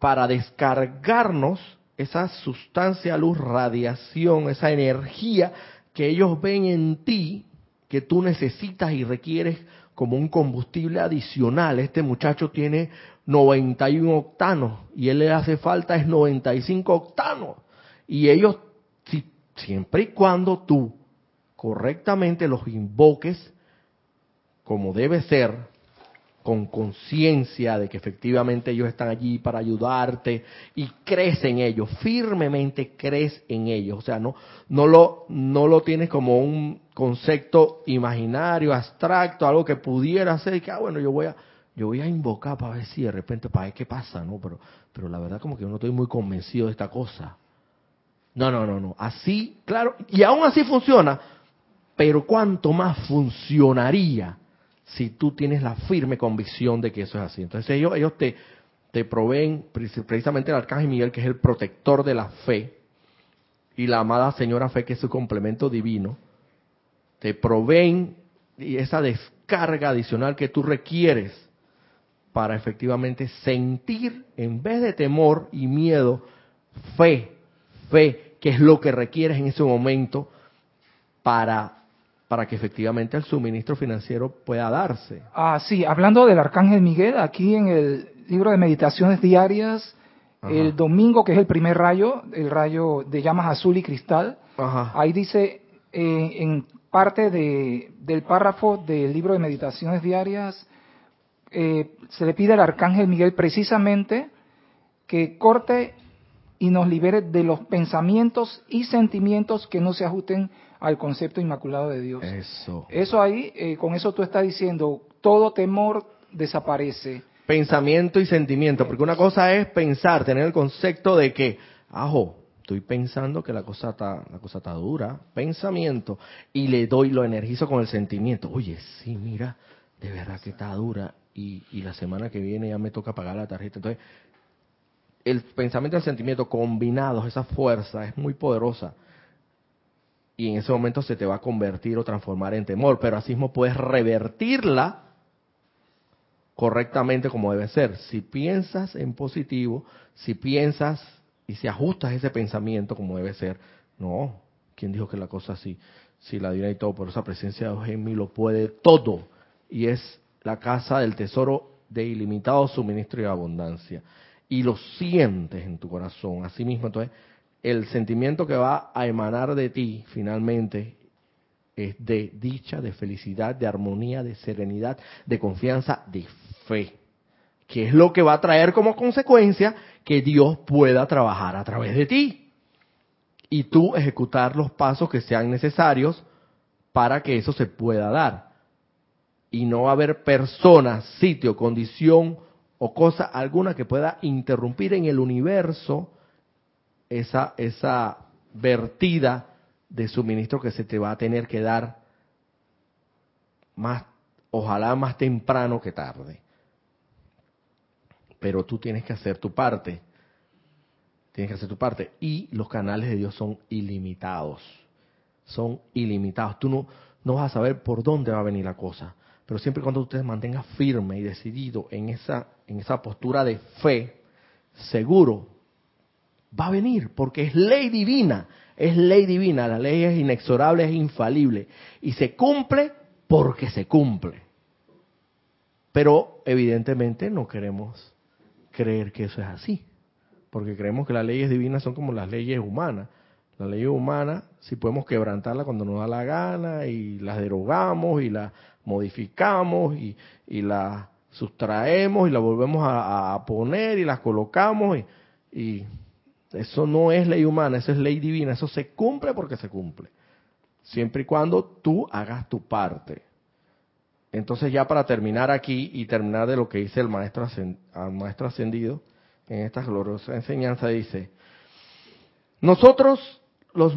para descargarnos esa sustancia, luz, radiación, esa energía que ellos ven en ti, que tú necesitas y requieres como un combustible adicional. Este muchacho tiene 91 octanos y él le hace falta es 95 octanos. Y ellos, si, siempre y cuando tú correctamente los invoques como debe ser, con conciencia de que efectivamente ellos están allí para ayudarte y crees en ellos, firmemente crees en ellos, o sea, no no lo no lo tienes como un concepto imaginario, abstracto, algo que pudiera ser que ah bueno, yo voy a yo voy a invocar para ver si de repente, para ver qué pasa, ¿no? Pero, pero la verdad como que yo no estoy muy convencido de esta cosa. No, no, no, no. Así, claro, y aún así funciona, pero cuánto más funcionaría si tú tienes la firme convicción de que eso es así. Entonces ellos, ellos te, te proveen precisamente el Arcángel Miguel, que es el protector de la fe, y la amada Señora Fe, que es su complemento divino, te proveen esa descarga adicional que tú requieres para efectivamente sentir, en vez de temor y miedo, fe, fe, que es lo que requieres en ese momento para, para que efectivamente el suministro financiero pueda darse. Ah, sí, hablando del Arcángel Miguel, aquí en el libro de meditaciones diarias, el domingo, que es el primer rayo, el rayo de llamas azul y cristal, ahí dice eh, en parte de, del párrafo del libro de meditaciones diarias, eh, se le pide al arcángel Miguel precisamente que corte y nos libere de los pensamientos y sentimientos que no se ajusten al concepto inmaculado de Dios. Eso. Eso ahí, eh, con eso tú estás diciendo, todo temor desaparece. Pensamiento y sentimiento, porque una cosa es pensar, tener el concepto de que, ajo, estoy pensando que la cosa está, la cosa está dura, pensamiento, y le doy, lo energizo con el sentimiento. Oye, sí, mira, de verdad que está dura, y, y la semana que viene ya me toca pagar la tarjeta. Entonces, el pensamiento y el sentimiento combinados, esa fuerza es muy poderosa. Y en ese momento se te va a convertir o transformar en temor, pero así mismo puedes revertirla correctamente como debe ser. Si piensas en positivo, si piensas y si ajustas ese pensamiento como debe ser, no, ¿quién dijo que la cosa así? Si la divina y todo por esa presencia de Dios en mí lo puede todo y es la casa del tesoro de ilimitado suministro y abundancia y lo sientes en tu corazón, así mismo entonces el sentimiento que va a emanar de ti finalmente es de dicha, de felicidad, de armonía, de serenidad, de confianza, de fe, que es lo que va a traer como consecuencia que Dios pueda trabajar a través de ti y tú ejecutar los pasos que sean necesarios para que eso se pueda dar. Y no va a haber persona, sitio, condición o cosa alguna que pueda interrumpir en el universo esa, esa vertida de suministro que se te va a tener que dar más, ojalá más temprano que tarde pero tú tienes que hacer tu parte. Tienes que hacer tu parte. Y los canales de Dios son ilimitados. Son ilimitados. Tú no, no vas a saber por dónde va a venir la cosa. Pero siempre y cuando usted mantenga firme y decidido en esa, en esa postura de fe, seguro, va a venir, porque es ley divina. Es ley divina. La ley es inexorable, es infalible. Y se cumple porque se cumple. Pero evidentemente no queremos creer que eso es así, porque creemos que las leyes divinas son como las leyes humanas. Las leyes humanas, si podemos quebrantarlas cuando nos da la gana y las derogamos y las modificamos y, y las sustraemos y las volvemos a, poner y las colocamos y eso no es ley humana, eso es ley divina, eso se cumple porque se cumple. Siempre y cuando tú hagas tu parte. Entonces ya para terminar aquí y terminar de lo que dice el maestro, ascendido en esta gloriosa enseñanza, dice, nosotros los,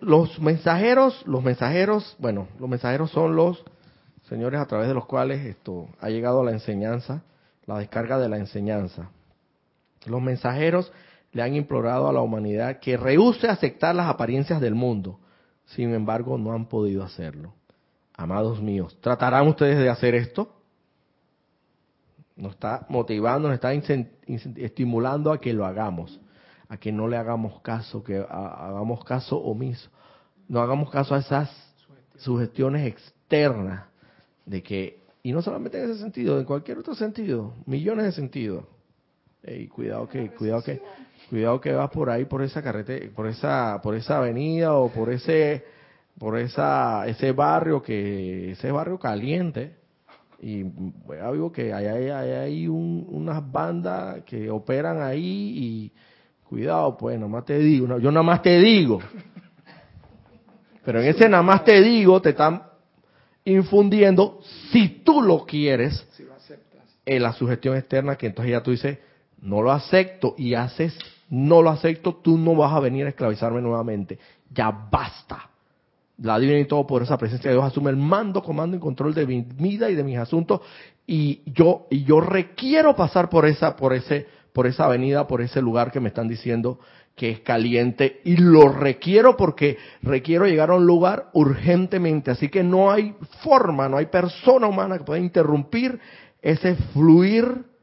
los mensajeros, los mensajeros, bueno, los mensajeros son los señores a través de los cuales esto ha llegado a la enseñanza, la descarga de la enseñanza. Los mensajeros le han implorado a la humanidad que rehúse aceptar las apariencias del mundo, sin embargo no han podido hacerlo. Amados míos, ¿tratarán ustedes de hacer esto? Nos está motivando, nos está estimulando a que lo hagamos, a que no le hagamos caso, que hagamos caso omiso, no hagamos caso a esas sugestiones externas de que, y no solamente en ese sentido, en cualquier otro sentido, millones de sentidos. Ey, cuidado que, cuidado que, cuidado que vas por ahí por esa carretera, por esa, por esa avenida o por ese por esa ese barrio que ese barrio caliente. Y bueno, digo que hay, hay, hay unas bandas que operan ahí y cuidado pues nada más te digo yo nada más te digo. Pero en ese nada más te digo te están infundiendo si tú lo quieres en la sugestión externa que entonces ya tú dices, no lo acepto y haces, no lo acepto, tú no vas a venir a esclavizarme nuevamente. Ya basta. La divina y todo por esa presencia de Dios asume el mando, comando y control de mi vida y de mis asuntos y yo y yo requiero pasar por esa por ese por esa avenida, por ese lugar que me están diciendo que es caliente y lo requiero porque requiero llegar a un lugar urgentemente, así que no hay forma, no hay persona humana que pueda interrumpir ese fluir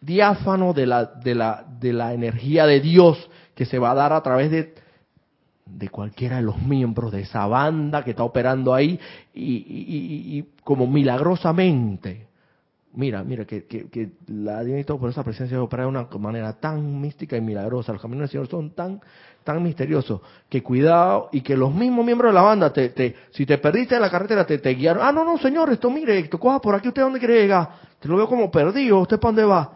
diáfano de la, de la, de la energía de Dios que se va a dar a través de, de cualquiera de los miembros de esa banda que está operando ahí y, y como milagrosamente Mira, mira, que, que, que la divinidad por esa presencia opera de una manera tan mística y milagrosa. Los caminos del Señor son tan, tan misteriosos que cuidado y que los mismos miembros de la banda, te, si te perdiste en la carretera, te, te guiaron. Ah, no, no, señor, esto mire, esto coja por aquí, ¿usted dónde quiere llegar? Te lo veo como perdido, ¿usted para dónde va?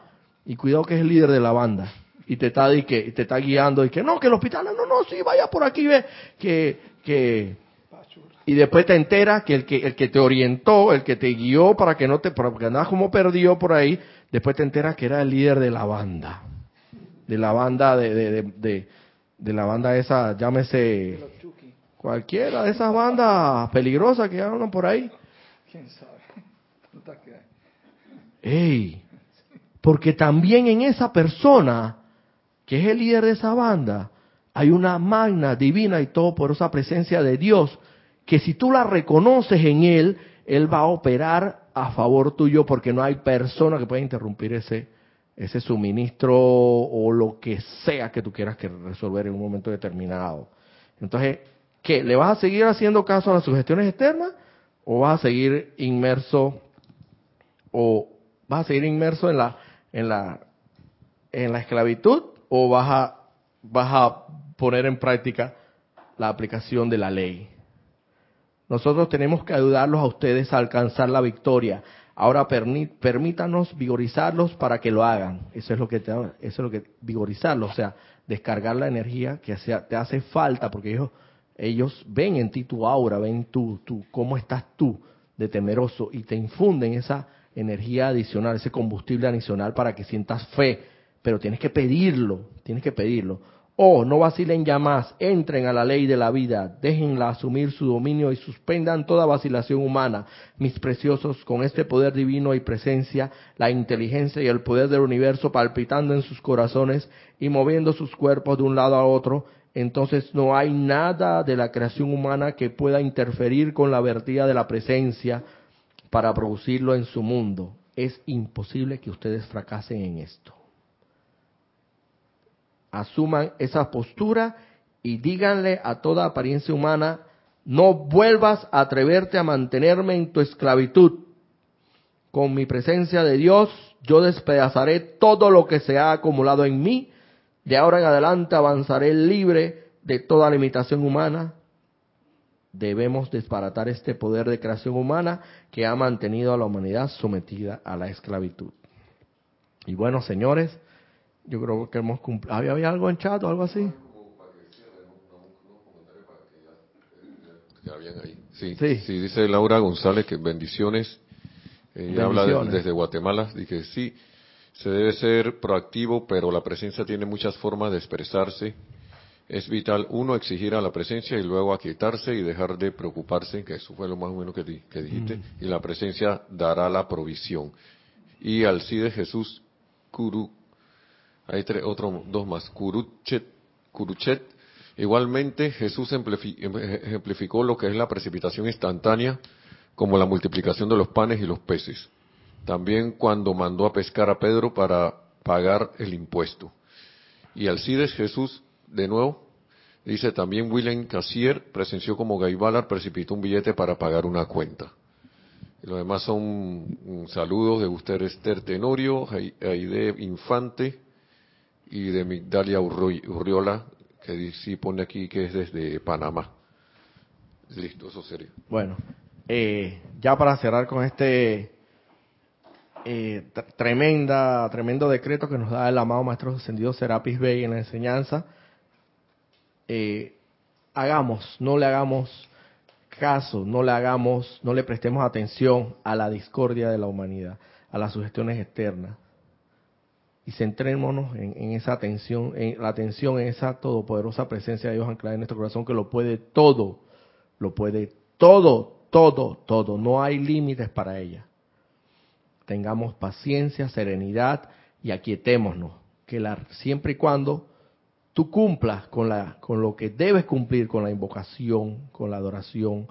Y cuidado que es el líder de la banda. Y te está, y que, te está guiando y que no, que el hospital, no, no, sí, vaya por aquí, ve, que, que, y después te enteras que el que el que te orientó, el que te guió para que no te porque andabas como perdido por ahí, después te enteras que era el líder de la banda, de la banda de de, de, de, la banda esa, llámese cualquiera de esas bandas peligrosas que andan por ahí. ¿Quién sabe? Ey, porque también en esa persona que es el líder de esa banda hay una magna divina y todo por esa presencia de Dios que si tú la reconoces en Él, Él va a operar a favor tuyo porque no hay persona que pueda interrumpir ese, ese suministro o lo que sea que tú quieras que resolver en un momento determinado. Entonces, ¿qué? ¿Le vas a seguir haciendo caso a las sugestiones externas o vas a seguir inmerso o vas a seguir inmerso en la en la en la esclavitud o vas a vas a poner en práctica la aplicación de la ley? Nosotros tenemos que ayudarlos a ustedes a alcanzar la victoria. Ahora permítanos vigorizarlos para que lo hagan. Eso es lo que te, eso es lo que vigorizarlos, o sea, descargar la energía que te hace falta, porque ellos, ellos ven en ti tu aura, ven tú, tú, cómo estás tú de temeroso y te infunden esa energía adicional, ese combustible adicional para que sientas fe, pero tienes que pedirlo, tienes que pedirlo. Oh, no vacilen ya más, entren a la ley de la vida, déjenla asumir su dominio y suspendan toda vacilación humana. Mis preciosos, con este poder divino y presencia, la inteligencia y el poder del universo palpitando en sus corazones y moviendo sus cuerpos de un lado a otro, entonces no hay nada de la creación humana que pueda interferir con la vertida de la presencia para producirlo en su mundo. Es imposible que ustedes fracasen en esto asuman esa postura y díganle a toda apariencia humana, no vuelvas a atreverte a mantenerme en tu esclavitud. Con mi presencia de Dios, yo despedazaré todo lo que se ha acumulado en mí. De ahora en adelante avanzaré libre de toda limitación humana. Debemos desbaratar este poder de creación humana que ha mantenido a la humanidad sometida a la esclavitud. Y bueno, señores, yo creo que hemos cumplido. ¿Había, algo en chat o algo así? Sí, sí, dice Laura González que bendiciones. Ella habla desde Guatemala. Dije, sí, se debe ser proactivo, pero la presencia tiene muchas formas de expresarse. Es vital, uno, exigir a la presencia y luego aquietarse y dejar de preocuparse, que eso fue lo más o menos que, que dijiste, y la presencia dará la provisión. Y al sí de Jesús, Kuru, hay tres, otro, dos más. Kuruchet, Kuruchet. Igualmente, Jesús ejemplificó lo que es la precipitación instantánea, como la multiplicación de los panes y los peces. También cuando mandó a pescar a Pedro para pagar el impuesto. Y Alcides Jesús, de nuevo, dice también William Cassier presenció como Gaibalar precipitó un billete para pagar una cuenta. Y lo demás son saludos de usted Esther Tenorio, Aide Infante, y de Migdalia Urriola, que sí pone aquí que es desde Panamá. Listo, eso sería. Bueno, eh, ya para cerrar con este eh, tremenda, tremendo decreto que nos da el amado Maestro Ascendido Serapis Bey en la enseñanza, eh, hagamos, no le hagamos caso, no le hagamos, no le prestemos atención a la discordia de la humanidad a las sugestiones externas y centrémonos en, esa atención, en la atención en esa todopoderosa presencia de Dios anclada en nuestro corazón que lo puede todo, lo puede todo, todo, todo, no hay límites para ella. Tengamos paciencia, serenidad y aquietémonos, que la, siempre y cuando tú cumplas con, la, con lo que debes cumplir, con la invocación, con la adoración,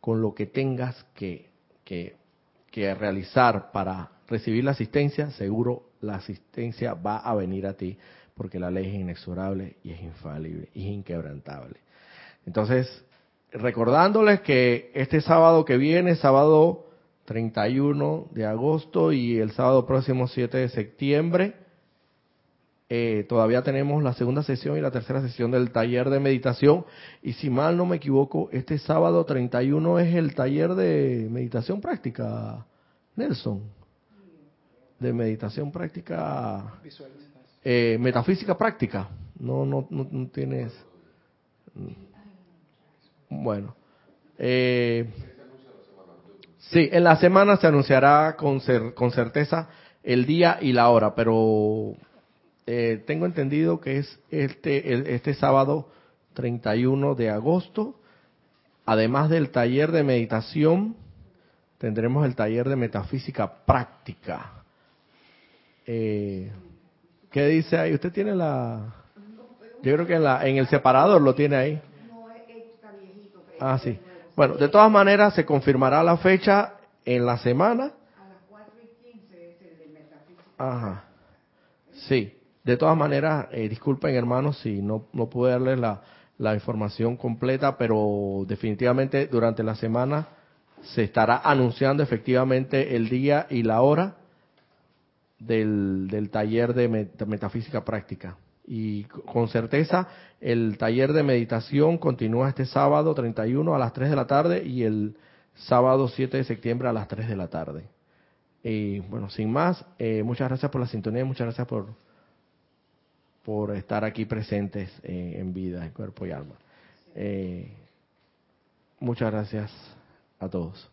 con lo que tengas que, que, que realizar para recibir la asistencia, seguro la asistencia va a venir a ti, porque la ley es inexorable y es infalible y es inquebrantable. Entonces, recordándoles que este sábado que viene, sábado 31 de agosto y el sábado próximo 7 de septiembre, eh, todavía tenemos la segunda sesión y la tercera sesión del taller de meditación. Y si mal no me equivoco, este sábado 31 es el taller de meditación práctica, Nelson. De meditación práctica. Eh, metafísica práctica. No, no, no, tienes. Bueno. Eh, sí, en la semana se anunciará con, con certeza el día y la hora, pero eh, tengo entendido que es este, este sábado 31 de agosto. Además del taller de meditación, tendremos el taller de metafísica práctica. Eh, ¿Qué dice ahí? ¿Usted tiene la...? Yo creo que en, la, en el separador lo tiene ahí. Ah, sí. Bueno, de todas maneras se confirmará la fecha en la semana. A las 4 y 15 es el de metafísica. Ajá. Sí. De todas maneras, eh, disculpen hermanos si no, no pude darles la, la información completa, pero definitivamente durante la semana se estará anunciando efectivamente el día y la hora del, del taller de, metafísica práctica. Y con certeza el taller de meditación continúa este sábado 31 a las 3 de la tarde y el sábado 7 de septiembre a las 3 de la tarde. Y bueno, sin más, eh, muchas gracias por la sintonía, muchas gracias por por estar aquí presentes eh, en vida, en cuerpo y alma. Eh, muchas gracias a todos.